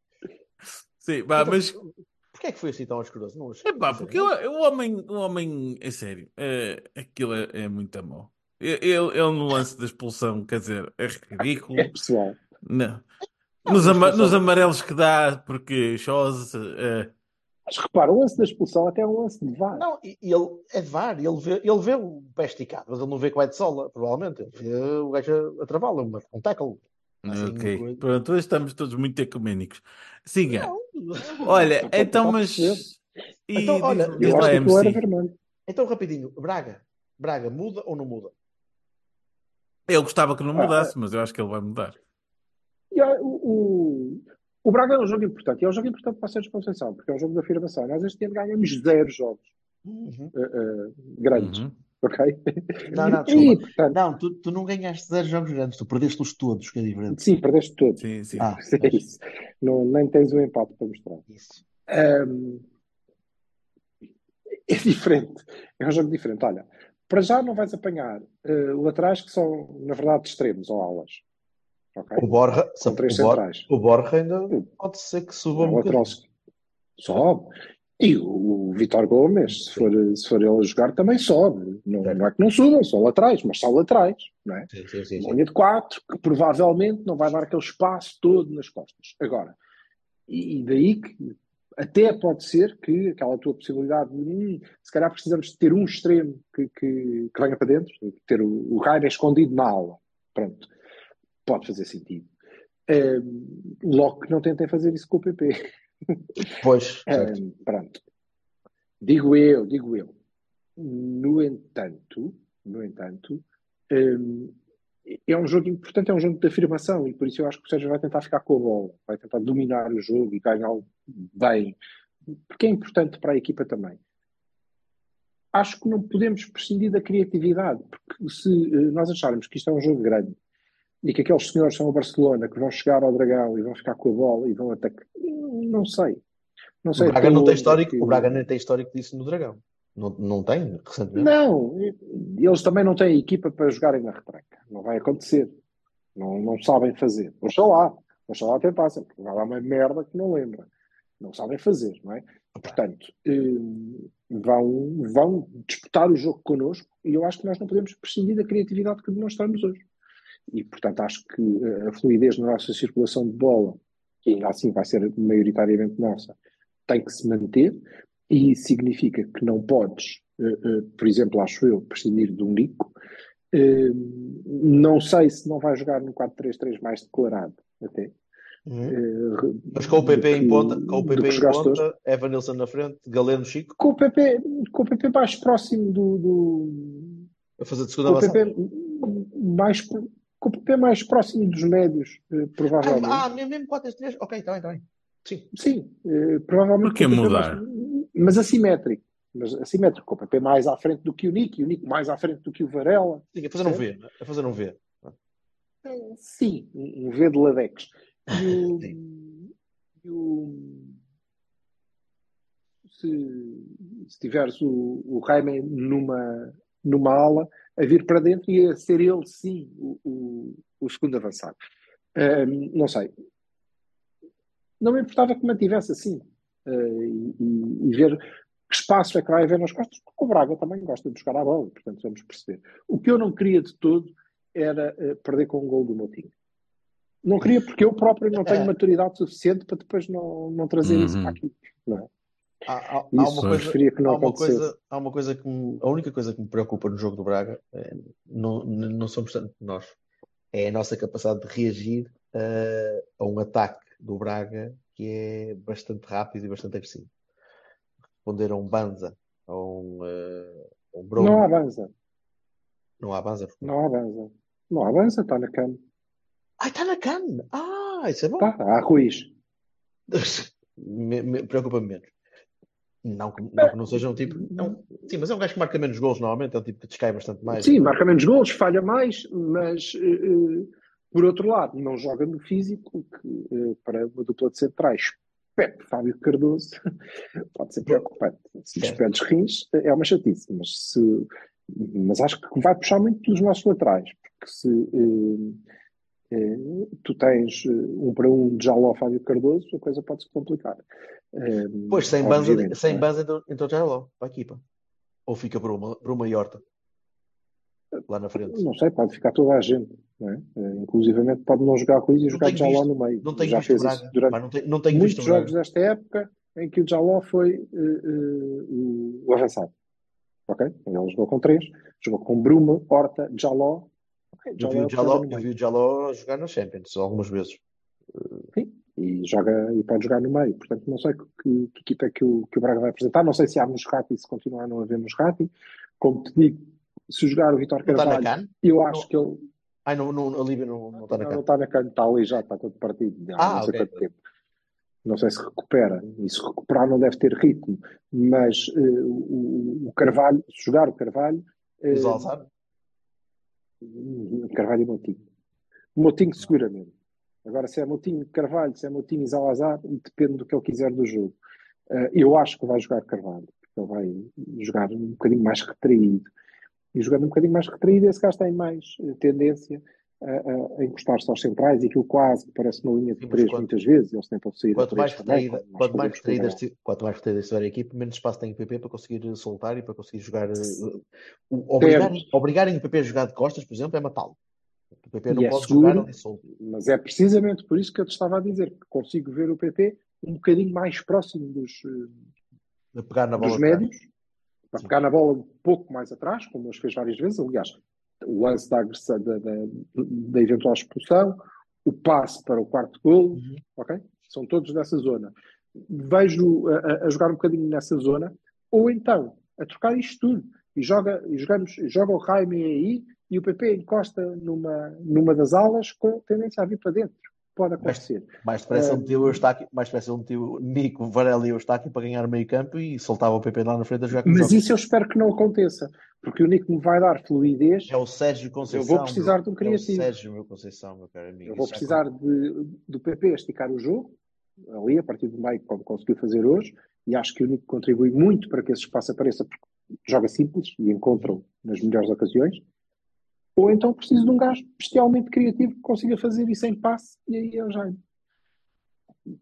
Sim, vá, Então, mas Porquê é que foi assim tão asqueroso? Não achei. Epá, porque o, o homem, o homem, é sério, é, aquilo é, é muito amor. Ele, ele no lance da expulsão, quer dizer, é ridículo. É pessoal. Não. Não, Nos, ama- nos amarelos que dá, porque chose, é, Mas repara, o lance da expulsão até é um lance de VAR. Não, ele é de VAR, ele vê, ele vê o pé esticado, mas ele não vê que vai de sola, provavelmente. Ele vê o gajo a, a travá-lo, uma- um tackle. Assim, ok. coisa. Pronto, hoje estamos todos muito ecuménicos. Siga. Não. Olha, então, mas. E Então, olha, diz, Eu acho que era vermelho. Então, rapidinho, Braga. Braga, muda ou não muda? Eu gostava que não Ah, mudasse, mas eu acho que ele vai mudar. E, ah, o, o, o Braga é um jogo importante. E é um jogo importante para a Sérgio Conceição, porque é um jogo de afirmação. Nós este ano ganhamos zero jogos Uhum. ah, ah, grandes. Uhum. Ok? Não, não, E, portanto, Não, tu, tu não ganhaste zero jogos grandes, tu perdeste-os todos, que é diferente. sim, perdeste todos. Sim, sim. Ah, É isso. Não, nem tens um empate para mostrar. isso. Ahm, é diferente. É um jogo diferente. Olha, para já não vais apanhar eh, laterais que são, na verdade, extremos ou alas. Ok? O Borja, São três o Borja, centrais. o Borja ainda pode ser que suba Um lateral bocadinho. sobe. E o, o Vitor Gomes, se for, se for ele a jogar, também sobe. Não, não é que não subam, são laterais, mas são laterais. Não é? Sim, sim, sim, Uma linha de quatro que provavelmente não vai dar aquele espaço todo nas costas. Agora, e, e daí que até pode ser que aquela tua possibilidade de hum, se calhar precisamos de ter um extremo que, que, que venha para dentro, ter o, o Rainer escondido na aula. Pronto. Pode fazer sentido. Hum, logo que não tentem fazer isso com o PP. Pois. Hum, pronto. Digo eu, digo eu. No entanto, no entanto, hum, é um jogo importante, é um jogo de afirmação e por isso eu acho que o Sérgio vai tentar ficar com a bola, vai tentar dominar o jogo e ganhá-lo bem, porque é importante para a equipa também. Acho que não podemos prescindir da criatividade, porque se eh, nós acharmos que isto é um jogo grande e que aqueles senhores são o Barcelona que vão chegar ao Dragão e vão ficar com a bola e vão atacar, não sei. Não O sei Braga até não tem histórico, que- o Braga nem tem histórico disso no Dragão. Não, não tem, recentemente. Não, eles também não têm equipa para jogarem na retranca. Não vai acontecer. Não, não sabem fazer. Oxalá. Oxalá até passa, porque vai lá uma merda que não lembra. Não sabem fazer, não é? Portanto, eh, vão, vão disputar o jogo connosco e eu acho que nós não podemos prescindir da criatividade que demonstramos hoje. E, portanto, acho que eh, a fluidez na nossa circulação de bola, que ainda assim vai ser maioritariamente nossa, tem que se manter e significa que não podes, eh, eh, por exemplo, acho eu, prescindir de um Nico. Eh, não sei se não vai jogar no 4-3-3 mais declarado, até. Uhum. Mas com o PP em ponta, com o PP em hoje. ponta, Evan Nilsson na frente, Galeno Chico, Com o PP, com o PP mais próximo do, do a fazer de com segunda o avançada. PP mais com o PP mais próximo dos médios, eh, provavelmente. Ah, ah, mesmo, mesmo 4-3, ok, está bem, está bem. Sim. Sim, eh, provavelmente. Por que com o PP mudar? mais- mas assimétrico. Mas assimétrico, com o PP mais à frente do que o Nico, e o Nico mais à frente do que o Varela. Sim, a fazer um V, a fazer um V. Sim, um V de Ladex. E o, e o, se, se tiveres o, o Jaime numa, numa ala, a vir para dentro e a ser ele, sim, o, o, o segundo avançado. Um, não sei. Não me importava que mantivesse assim. Uh, e, e, ver que espaço é que vai haver nas costas, porque o Braga também gosta de jogar a bola, portanto vamos perceber. O que eu não queria de todo era uh, perder com um gol do Moutinho. Não queria porque eu próprio não tenho é. maturidade suficiente para depois não, não trazer uhum. isso para aqui. Não é? Há, há, há, uma coisa, que não há, uma coisa, há uma coisa que me, a única coisa que me preocupa no jogo do Braga é, não, não somos tanto nós, é a nossa capacidade de reagir uh, a um ataque do Braga que é bastante rápido e bastante agressivo. Responder a um Banza, a um, uh, um Bruno. Não há Banza. Não há Banza? Não há Banza. Não há Banza, está na cama. Ah, está na cana! Ah, isso é bom. Tá, há Ruiz. me, me, Preocupa-me menos. Não que não, que não seja um tipo. Não, sim, mas é um gajo que marca menos gols normalmente, é um tipo que descai bastante mais. Sim, marca menos gols, falha mais, mas uh, por outro lado, não joga no físico, que uh, para uma dupla de centrais, Pepe, Fábio Cardoso, pode ser preocupante. Se despedes rins, é uma chatice, mas se. Mas acho que vai puxar muito pelos nossos laterais, porque se. Uh, tu tens um para um de Jaló Fábio Cardoso, a coisa pode se complicar. Pois, sem Banza, sem Banza então, então já é logo para a equipa. Ou fica por uma, por uma Horta lá na frente. Não sei, pode ficar toda a gente. Não é? Inclusivamente pode não jogar Ruiz e jogar Jaló no meio. Não tenho já fez Braga, isso durante não tenho, não tenho muitos jogos desta época em que o Jaló foi uh, uh, o avançado. Ok? Ele jogou com três, jogou com Bruma, Horta, Jaló. Okay, eu, vi o Jaló eu vi o Jaló jogar na Champions algumas vezes. E, joga, e pode jogar no meio. Portanto, não sei que, que, que equipa é que o, que o Braga vai apresentar. Não sei se há Musrati e se continuar a não haver Musrati. Como te digo, se jogar o Vitor Carvalho, eu acho não, que ele. Ai, não, não, a Líbia não, não está na CAN. Não está na CAN, está ali já, está todo partido. Já, ah, não sei okay. quanto tempo. Não sei se recupera. E se recuperar não deve ter ritmo. Mas uh, o, o, Carvalho, se jogar o Carvalho. Uh, Carvalho e Montinho. Motinho seguramente. Agora, se é Moutinho de Carvalho, se é Moutinho e Zalazar, depende do que ele quiser do jogo. Uh, eu acho que vai jogar Carvalho, porque ele vai jogar um bocadinho mais retraído. E jogando um bocadinho mais retraído, esse gajo tem mais uh, tendência a, a, encostar-se aos centrais e aquilo quase parece uma linha de três muitas vezes. Eles tentam sair quanto mais retraída, quanto, mais retraída, quanto mais retraída estiver a equipe, menos espaço tem o PP para conseguir soltar e para conseguir jogar. Uh, obrigar, obrigarem o PP a jogar de costas, por exemplo, é matá-lo. O PP não e é pode é seguro, jogar solto. Mas é precisamente por isso que eu te estava a dizer que consigo ver o PP um bocadinho mais próximo dos, de pegar na bola dos médios, para pegar na bola um pouco mais atrás, como os fez várias vezes. Aliás, o lance da, da, da, da eventual expulsão, o passe para o quarto gol, uhum. ok? São todos nessa zona. Vejo a, a, jogar um bocadinho nessa zona, ou então a trocar isto tudo e joga, e jogamos, joga o Jaime aí e o PP encosta numa, numa das alas com tendência a vir para dentro. Pode acontecer. Mais, mais depressa ele meteu o Eustáquio, mais depressa ele meteu o Nico, Varela e o Eustáquio para ganhar meio campo e soltava o PP lá na frente a jogar com Mas isso eu espero que não aconteça, porque o Nico me vai dar fluidez. É o Sérgio Conceição. Eu vou precisar de um criativo. É o Sérgio meu Conceição, meu caro amigo. Eu vou isso precisar é de, do PP esticar o jogo, ali, a partir do meio, como conseguiu fazer hoje, e acho que o Nico contribui muito para que esse espaço apareça, porque joga simples e encontra nas melhores ocasiões. Ou então preciso de um gajo bestialmente criativo que consiga fazer isso em passe e aí é o Jaime.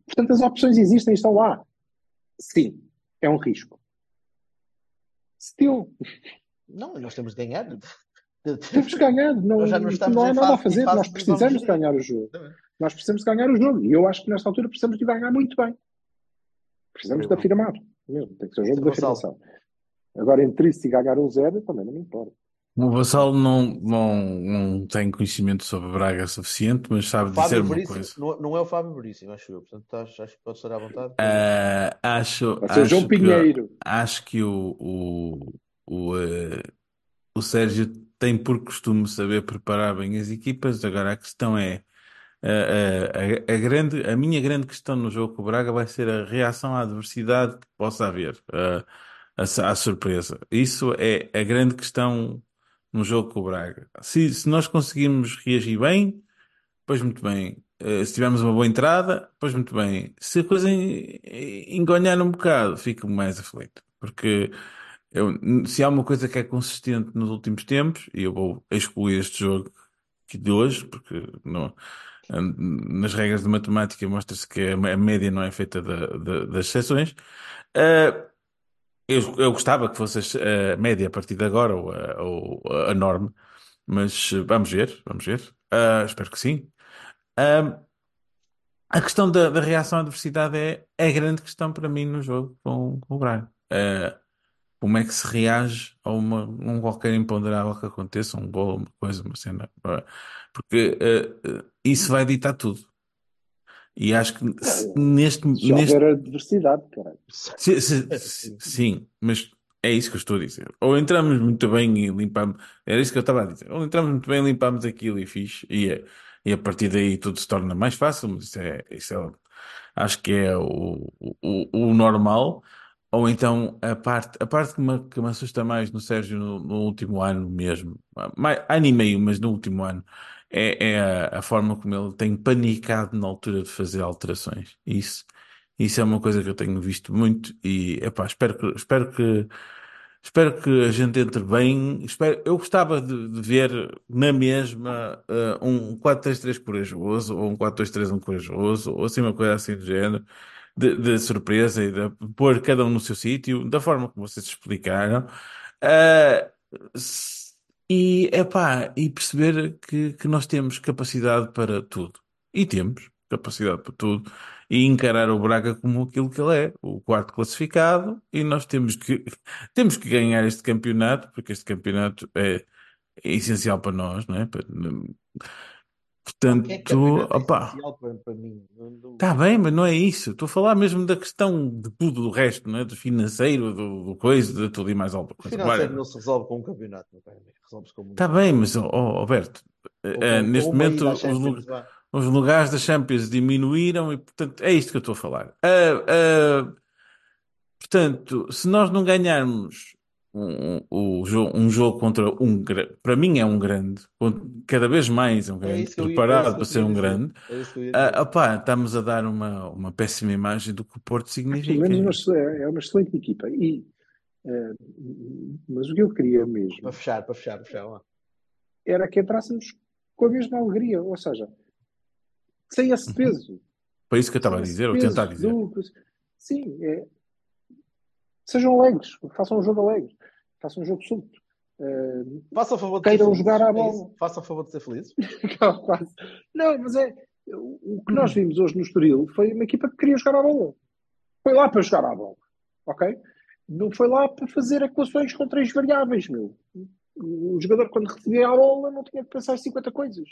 Portanto, as opções existem, estão lá. Sim, é um risco. Still. Não, nós temos de ganhar. Temos de ganhar. Não, já não, estamos não há nada a fazer. Nós precisamos de ganhar o jogo. Nós precisamos de ganhar o jogo. E eu acho que nesta altura precisamos de ganhar muito bem. Precisamos de afirmar. Mesmo. Tem que ser um jogo de afirmação. Agora, entre isso e ganhar um zero, também não me importa. O Vassal não, não, não tem conhecimento sobre Braga suficiente, mas sabe dizer uma Veríssimo, coisa. Não, não, é o Fábio Veríssimo, acho eu. Portanto, acho, acho que pode estar à vontade. Uh, acho, Vai ser o João Pinheiro. Que, acho que o, o, o, uh, o Sérgio tem por costume saber preparar bem as equipas. Agora a questão é. Uh, a, a, grande, a minha grande questão no jogo com o Braga vai ser a reação à adversidade que possa haver, à surpresa. Isso é a grande questão no jogo com o Braga. Se, se nós conseguirmos reagir bem, pois muito bem. eh, se tivermos uma boa entrada, pois muito bem. Se a coisa en- en- engonhar um bocado, fico mais aflito. Porque eu- se há uma coisa que é consistente nos últimos tempos, e eu vou excluir este jogo aqui de hoje, porque não, nas regras de matemática mostra-se que a média não é feita da- da- das exceções. Eh, eu, eu gostava que fosse a média a partir de agora, ou a, ou a norma, mas eh, vamos ver, vamos ver. Ah, espero que sim. Ah, a questão da, da reação à adversidade é, é a grande questão para mim no jogo com, com o Braga. Ah, como é que se reage a uma, um qualquer imponderável que aconteça, um gol, uma coisa, uma cena. ah, Porque isso vai ditar tudo. E acho que se- neste, Se neste houver adversidade, caralho. Se- se- sim, mas é isso que eu estou a dizer. Ou entramos muito bem e limpamos. Era isso que eu estava a dizer. Ou entramos muito bem e limpamos aquilo e fixe. E, é- e a partir daí tudo se torna mais fácil. Mas isso é, isso é- acho que é o, o, o normal. Ou então a parte, a parte que me, que me assusta mais no Sérgio no, no último ano mesmo, mais, ano e meio, mas no último ano, é, é a, forma como ele tem panicado na altura de fazer alterações. Isso. Isso é uma coisa que eu tenho visto muito e epá, espero que, espero que, espero que a gente entre bem. Espero, eu gostava de, de ver na mesma eh, um 4-3-3 corajoso ou um 4-2-3-1 corajoso ou assim uma coisa assim do género. De, de surpresa e de pôr cada um no seu sítio, da forma como vocês explicaram. S- e, epá, e perceber que, que nós temos capacidade para tudo. E temos capacidade para tudo e encarar o Braga como aquilo que ele é, o quarto classificado, e nós temos que, temos que ganhar este campeonato, porque este campeonato é, é essencial para nós, não é? Para- Portanto, é para, para. Não- não- está bem, mas não é isso. Estou a falar mesmo da questão de tudo, do resto, não é? Do financeiro, do, do coisa, de tudo e mais alguma O coisa. financeiro Whatever. não se resolve com um campeonato, caro amigo. Resolve-se com Está bem, mas, ó, Alberto, com- neste momento os, os lugares da Champions diminuíram e, portanto, é isto que eu estou a falar. Ah, ah, portanto, se nós não ganharmos um, um, um jogo contra um grande, para mim é um grande, cada vez mais é um É grande, eu ia- é preparado para ser um grande, É ah, opá, estamos a dar uma, uma péssima imagem do que o Porto Pelo significa. é uma excelente equipa. E, eh, mas o que eu queria mesmo Para fechar, para fechar, para fechar. Lá. era que entrássemos com a mesma alegria, ou seja, sem esse Uhum. peso. Foi isso que eu estava a dizer, ou tentar dizer. do- Sim, é, sejam alegres, façam um jogo alegre, façam um jogo solto. Eh, Faça favor de ser Queiram jogar à É bola. isso. Faça favor de ser felizes. quase. Não, mas é o que nós vimos hoje no Estoril foi uma equipa que queria jogar à bola. Foi lá para jogar à bola, ok? Não foi lá para fazer equações com três variáveis, meu. O jogador, quando recebia a bola, não tinha que pensar em 50 coisas.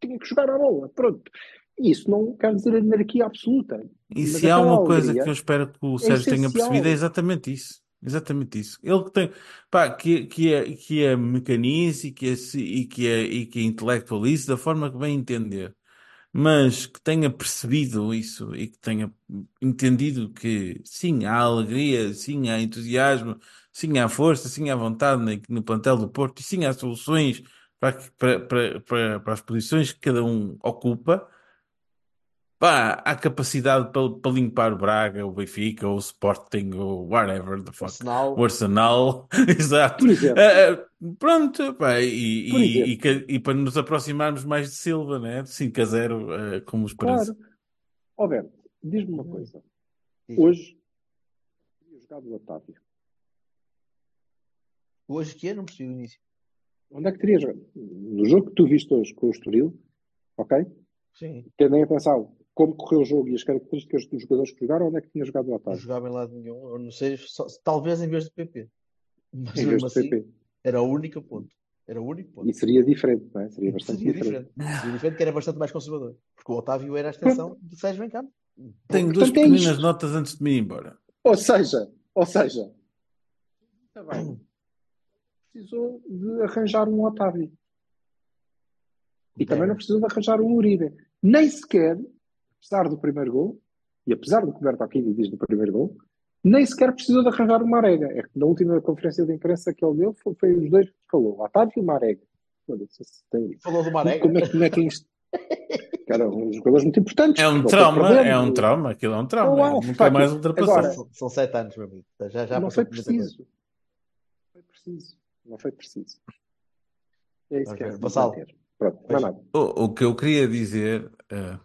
Tinha que jogar à bola, pronto. E isso não quer dizer anarquia absoluta. E se há uma coisa que eu espero que o é Sérgio tenha percebido é exatamente isso. Exatamente isso. Ele que tem, pá, que, que é, que é mecanize e que é, e que é, e que intelectualize da forma que bem entender. Mas que tenha percebido isso e que tenha entendido que sim, há alegria, sim, há entusiasmo, sim, há força, sim, há vontade no, plantel do Porto e sim, há soluções para, para, para, para, para as posições que cada um ocupa. Pá, há capacidade para, para limpar o Braga, o Benfica, o Sporting, o whatever the fuck, Arsenal. o Arsenal, exato. Por exemplo, ah, pronto, pá, e, e, e, e para nos aproximarmos mais de Silva, né? De 5 a 0, ah, como esperança. claro. Alberto, diz-me uma coisa. Diz. Hoje, teria jogado o Otávio. Hoje que é? Não percebi o início. Onde é que teria jogado? No jogo que tu viste hoje com o Estoril, ok? Sim. Tendem a pensar como correu o jogo e as características dos jogadores que jogaram, onde é que tinha jogado o Não Otávio? jogava em lado nenhum. Eu não sei, só- talvez em vez de PP. Mas Em vez mesmo de assim, PP. era o único ponto. Era o único ponto. E seria diferente, não é? Seria bastante Seria diferente. diferente. Seria diferente, que era bastante mais conservador. Porque o Otávio era a extensão de Sérgio Vencampo. Tenho duas Portanto, é pequeninas isto. notas antes de me ir embora. Ou seja, ou seja, também precisou de arranjar um Otávio. E também não precisou de arranjar um Uribe. Nem sequer, apesar do primeiro gol, e apesar do que o Berto Aquini diz do primeiro gol, nem sequer precisou de arranjar o Marega. É que na última conferência de imprensa que ele deu, foi, foi os dois que falou, o Otávio e o Marega. Se tem- Falou do Marega. Como é, como é que isto... que eram uns jogadores muito importantes. É um que trauma, é um trauma, aquilo é um trauma. Não é nunca mais ultrapassar. Agora, São, são sete anos, meu amigo. Já, já não foi preciso. Não foi preciso. Não foi preciso. É isso Vamos que é. Pronto, é nada. O, o que eu queria dizer.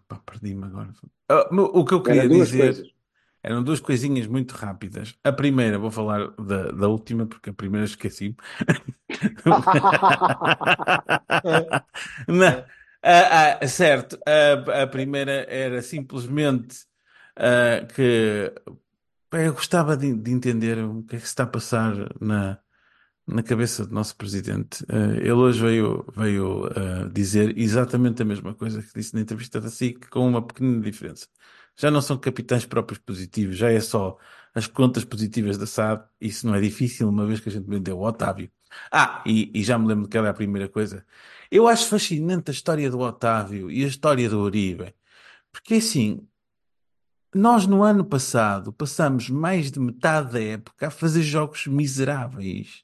pá, perdi-me agora. Ah, o que eu queria Era dizer coisas. eram duas coisinhas muito rápidas. A primeira, vou falar da, da última, porque a primeira esqueci-me. Não. Ah, ah, certo, a, a primeira era simplesmente ah, que eu gostava de, de entender o que é que se está a passar na, na cabeça do nosso presidente. Ah, ele hoje veio, veio ah, dizer exatamente a mesma coisa que disse na entrevista da SIC, com uma pequena diferença. Já não são capitais próprios positivos, já é só as contas positivas da SAD. Isso não é difícil, uma vez que a gente vendeu o Otávio. Ah, e, e já me lembro que era a primeira coisa. Eu acho fascinante a história do Otávio e a história do Uribe, porque assim, nós no ano passado passamos mais de metade da época a fazer jogos miseráveis.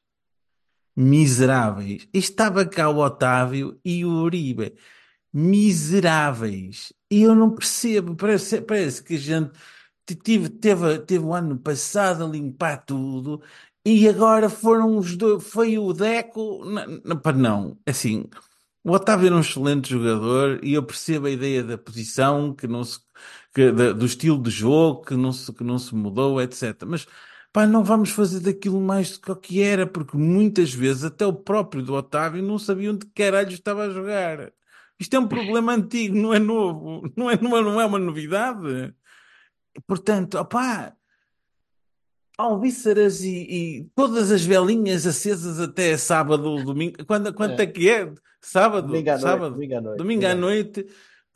Miseráveis. Estava cá o Otávio e o Uribe. Miseráveis. E eu não percebo. Parece, parece que a gente te- tive, teve, teve o ano passado a limpar tudo e agora foram os dois. Foi o Deco. N- n- pá, Não, assim. O Otávio era um excelente jogador e eu percebo a ideia da posição, que não se, que- da- do estilo de jogo, que não se, que não se mudou, etc. Mas pá, não vamos fazer daquilo mais do que o que era, porque muitas vezes até o próprio do Otávio não sabia onde caralho estava a jogar. Isto é um problema antigo, não é novo, não é, não é, não é uma novidade. Portanto, opá, alvíceras e, e todas as velinhas acesas até sábado, domingo. Quando, quanto é, É. que é? Sábado, Domingo à noite. sábado, Domingo à noite. domingo à noite,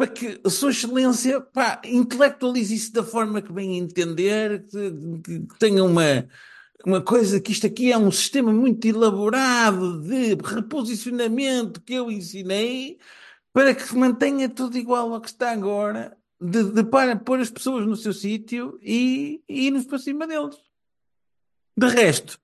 para que a Sua Excelência pá, intelectualize isso da forma que bem entender, que, que tenha uma, uma coisa que isto aqui é um sistema muito elaborado de reposicionamento que eu ensinei para que se mantenha tudo igual ao que está agora, de, de para pôr as pessoas no seu sítio e, e irmos para cima deles. De resto,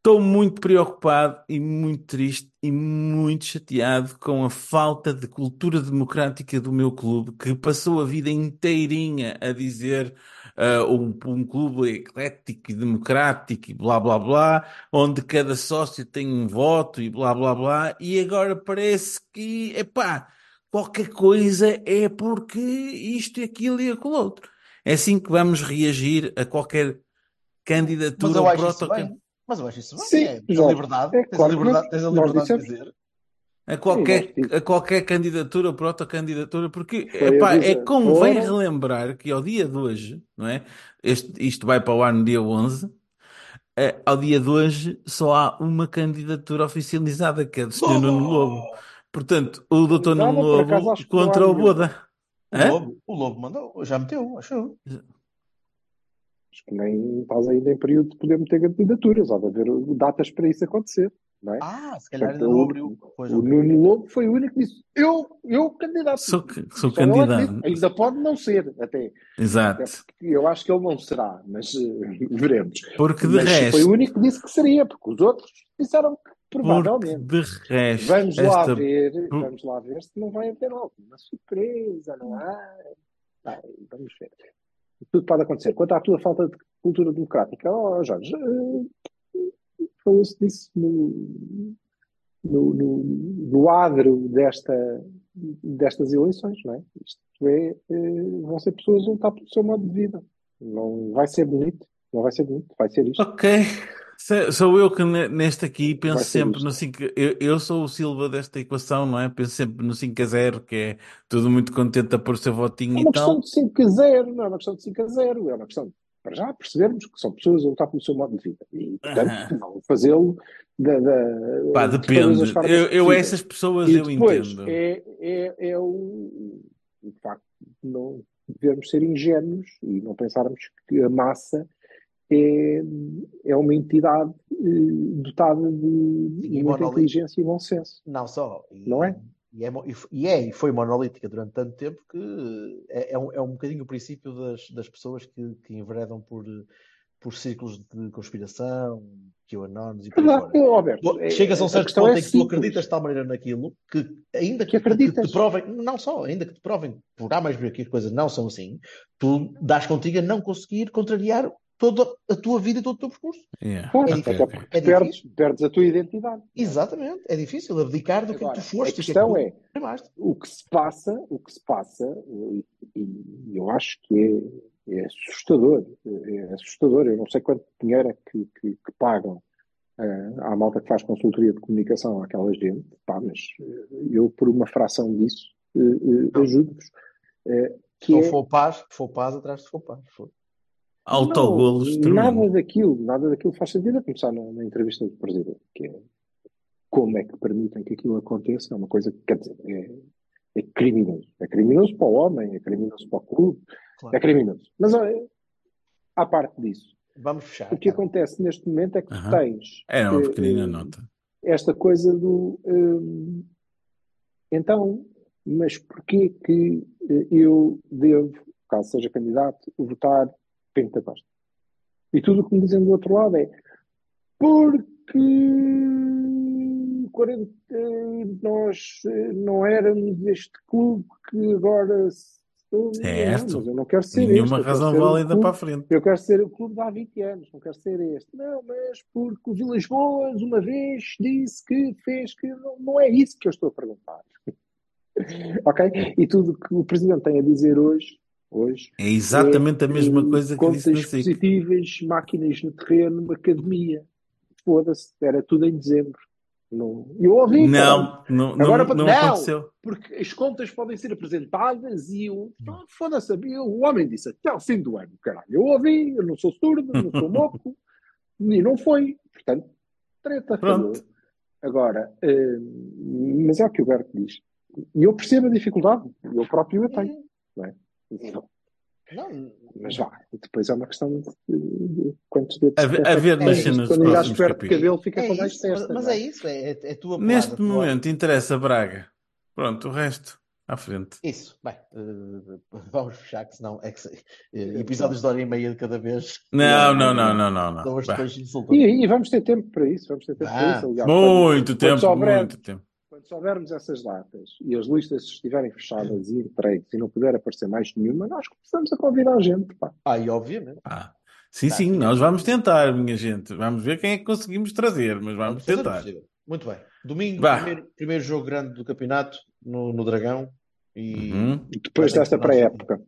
estou muito preocupado e muito triste e muito chateado com a falta de cultura democrática do meu clube, que passou a vida inteirinha a dizer ah, um, um clube eclético e democrático e blá blá blá, onde cada sócio tem um voto e blá blá blá, e agora parece que, epá, qualquer coisa é porque isto e aquilo e aquilo outro. É assim que vamos reagir a qualquer candidatura eu Mas eu acho isso bem. Sim, é, tens a liberdade, é tens a claro liberdade, tens a liberdade de dissemos. dizer. A qualquer, a qualquer candidatura ou protocandidatura, porque epá, é convém foram- relembrar que ao dia de hoje, não é? Este, isto vai para o ar no dia 11, eh, ao dia de hoje só há uma candidatura oficializada, que é do Sr. Nuno Lobo. Portanto, o Dr. Nuno acaso Lobo contra o. Boda. O Hã? Lobo, o Lobo mandou, já meteu, achou. Acho que nem estás ainda em período de poder meter candidaturas. Há de haver datas para isso acontecer. Não é? Ah, se calhar ainda não o- abriu. Pois, o. Nuno Lobo foi o único que disse: Eu, eu candidato. Sou, sou candidato. Ainda pode não ser, até. Até Exato. porque eu acho que ele não será, mas eh, veremos. Porque de mas foi resto, o único que disse que seria, porque os outros disseram que porque provavelmente. de resto, Vamos lá esta ver, por- vamos lá ver se não vai haver alguma surpresa, não há? Vai, vamos ver. Tudo pode acontecer. Quanto à tua falta de cultura democrática, oh, Jorge, eh, falou-se disso no, no, no, no adro desta, destas eleições, não é? Isto é, eh, vão ser pessoas a lutar pelo seu modo de vida. Não vai ser bonito, não vai ser bonito, vai ser isto. Ok. Sou eu que ne- neste aqui penso Vai sempre no 5. Eu, eu sou o Silva desta equação, não é? Penso sempre no 5 a 0, que é tudo muito contente a pôr o seu votinho É e uma tal. questão de 5 a 0, não é uma questão de 5 a 0, é uma questão, para já percebermos que são pessoas a lutar pelo seu modo de vida e, portanto, não fazê-lo da, da, Pá, de todas depende. as formas Eu, eu essas pessoas E eu entendo. é, é, é o, o facto de não devemos ser ingênuos e não pensarmos que a massa é, é uma entidade eh, dotada de e muita inteligência e bom senso. Não só. E, Não é? E é, e é, e foi monolítica durante tanto tempo que é, é, um, é um bocadinho o princípio das, das pessoas que, que enveredam por, por ciclos de conspiração, QAnons e por aí fora. É- Chegas a um certo ponto é em que tu acreditas de tal maneira naquilo que, ainda que, Que acreditas. que te provem, não só, ainda que te provem por A mais B que as coisas não são assim, tu dás contigo a não conseguir contrariar toda a tua vida e todo o teu percurso. Yeah. Claro, É Ok, até porque É perdes, difícil. perdes a tua identidade. Exatamente, é difícil abdicar do que Agora, tu foste. a questão que é, tu primaste. o que se passa, o que se passa, e, e eu acho que é, é assustador, é assustador. Eu não sei quanto dinheiro é que, que, que pagam eh, à malta que faz consultoria de comunicação àquela gente, pá, mas eh, eu, por uma fração disso, eh, eh, ajudo-vos. Se que não é- for paz, for paz atrás de for paz. For. Autogolos Não. Nada daquilo, nada daquilo faz sentido a começar na, na entrevista do Presidente, que é como é que permitem que aquilo aconteça, é uma coisa que, quer dizer, é, é criminoso. É criminoso para o homem, é criminoso para o clube, Claro. é criminoso. Mas olha, à parte disso, Vamos fechar. o que cara. acontece neste momento é que Aham. tens Era uma eh, pequenina eh, nota. esta coisa do hum, então, mas porquê que eh, eu devo, caso seja candidato, votar Costa? E tudo o que me dizem do outro lado é porque 40, eh, nós eh, não éramos este clube que agora Certo. Não, eu não quero ser Nenhuma este, razão o válida clube- para a frente. eu quero ser o clube de há 20 anos, não quero ser este. Não, mas porque o Vilas Boas uma vez disse que fez que. Não, não é isso que eu estou a perguntar. ok? E tudo que o Presidente tem a dizer hoje, hoje É exatamente a é, mesma eh, coisa que disse contas positivas, máquinas no terreno, uma academia. Foda-se, era tudo em dezembro. Não, eu ouvi. Não, não, Agora não, não não! aconteceu. Porque as contas podem ser apresentadas e. Não, Foda-se, o homem disse até ao fim do ano, caralho. Eu ouvi, eu não sou surdo, não sou moco, e não foi. Portanto, treta. Pronto. Agora, eh, mas é o que o Berto diz. E eu percebo a dificuldade, eu próprio a tenho. Não é? Não, Mas vá, depois é uma questão de, de quantos dedos. A, ver- a ver nas É, cenas Quando próximos perto de capítulos. cabelo, fica é com mais testa. mas não é isso, é, é, é tua Neste tua- momento interessa Braga. Pronto, o resto à frente. Isso, bem, eh, vamos fechar, que senão é que se- eh, episódios de hora e meia de cada vez. Não, não, não, não, não, não. Insultantes. E, e vamos ter tempo para isso, vamos ter tempo para Ah, isso. Aliás, Muito quando- tempo, quando muito tempo. Quando soubermos essas datas e as listas estiverem fechadas e entregues e não puder aparecer mais nenhuma, nós começamos a convidar a gente. Pá. Ah, e obviamente. Ah, sim, Tá. sim, nós vamos tentar, minha gente. Vamos ver quem é que conseguimos trazer, mas vamos tentar. Muito bem. Domingo, primeiro, primeiro jogo grande do campeonato no, no Dragão. E Uhum. E depois desta pré-época.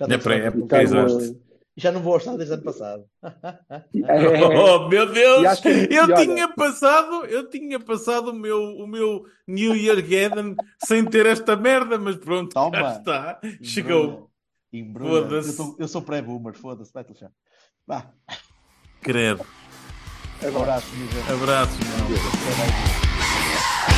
Na pré-época, exato. Já não vou ao estádio desde ano passado. É, Oh, meu Deus! Que- eu olha- tinha passado, eu tinha passado o meu, o meu New Year Gathering sem ter esta merda, mas pronto, Toma. cá está. Chegou. Embrulha. Foda-se. Eu sou, eu sou pré-boomer, foda-se, vai-te lixar. Vá. Credo. Abraço, gente. Abraços, meu. Mais.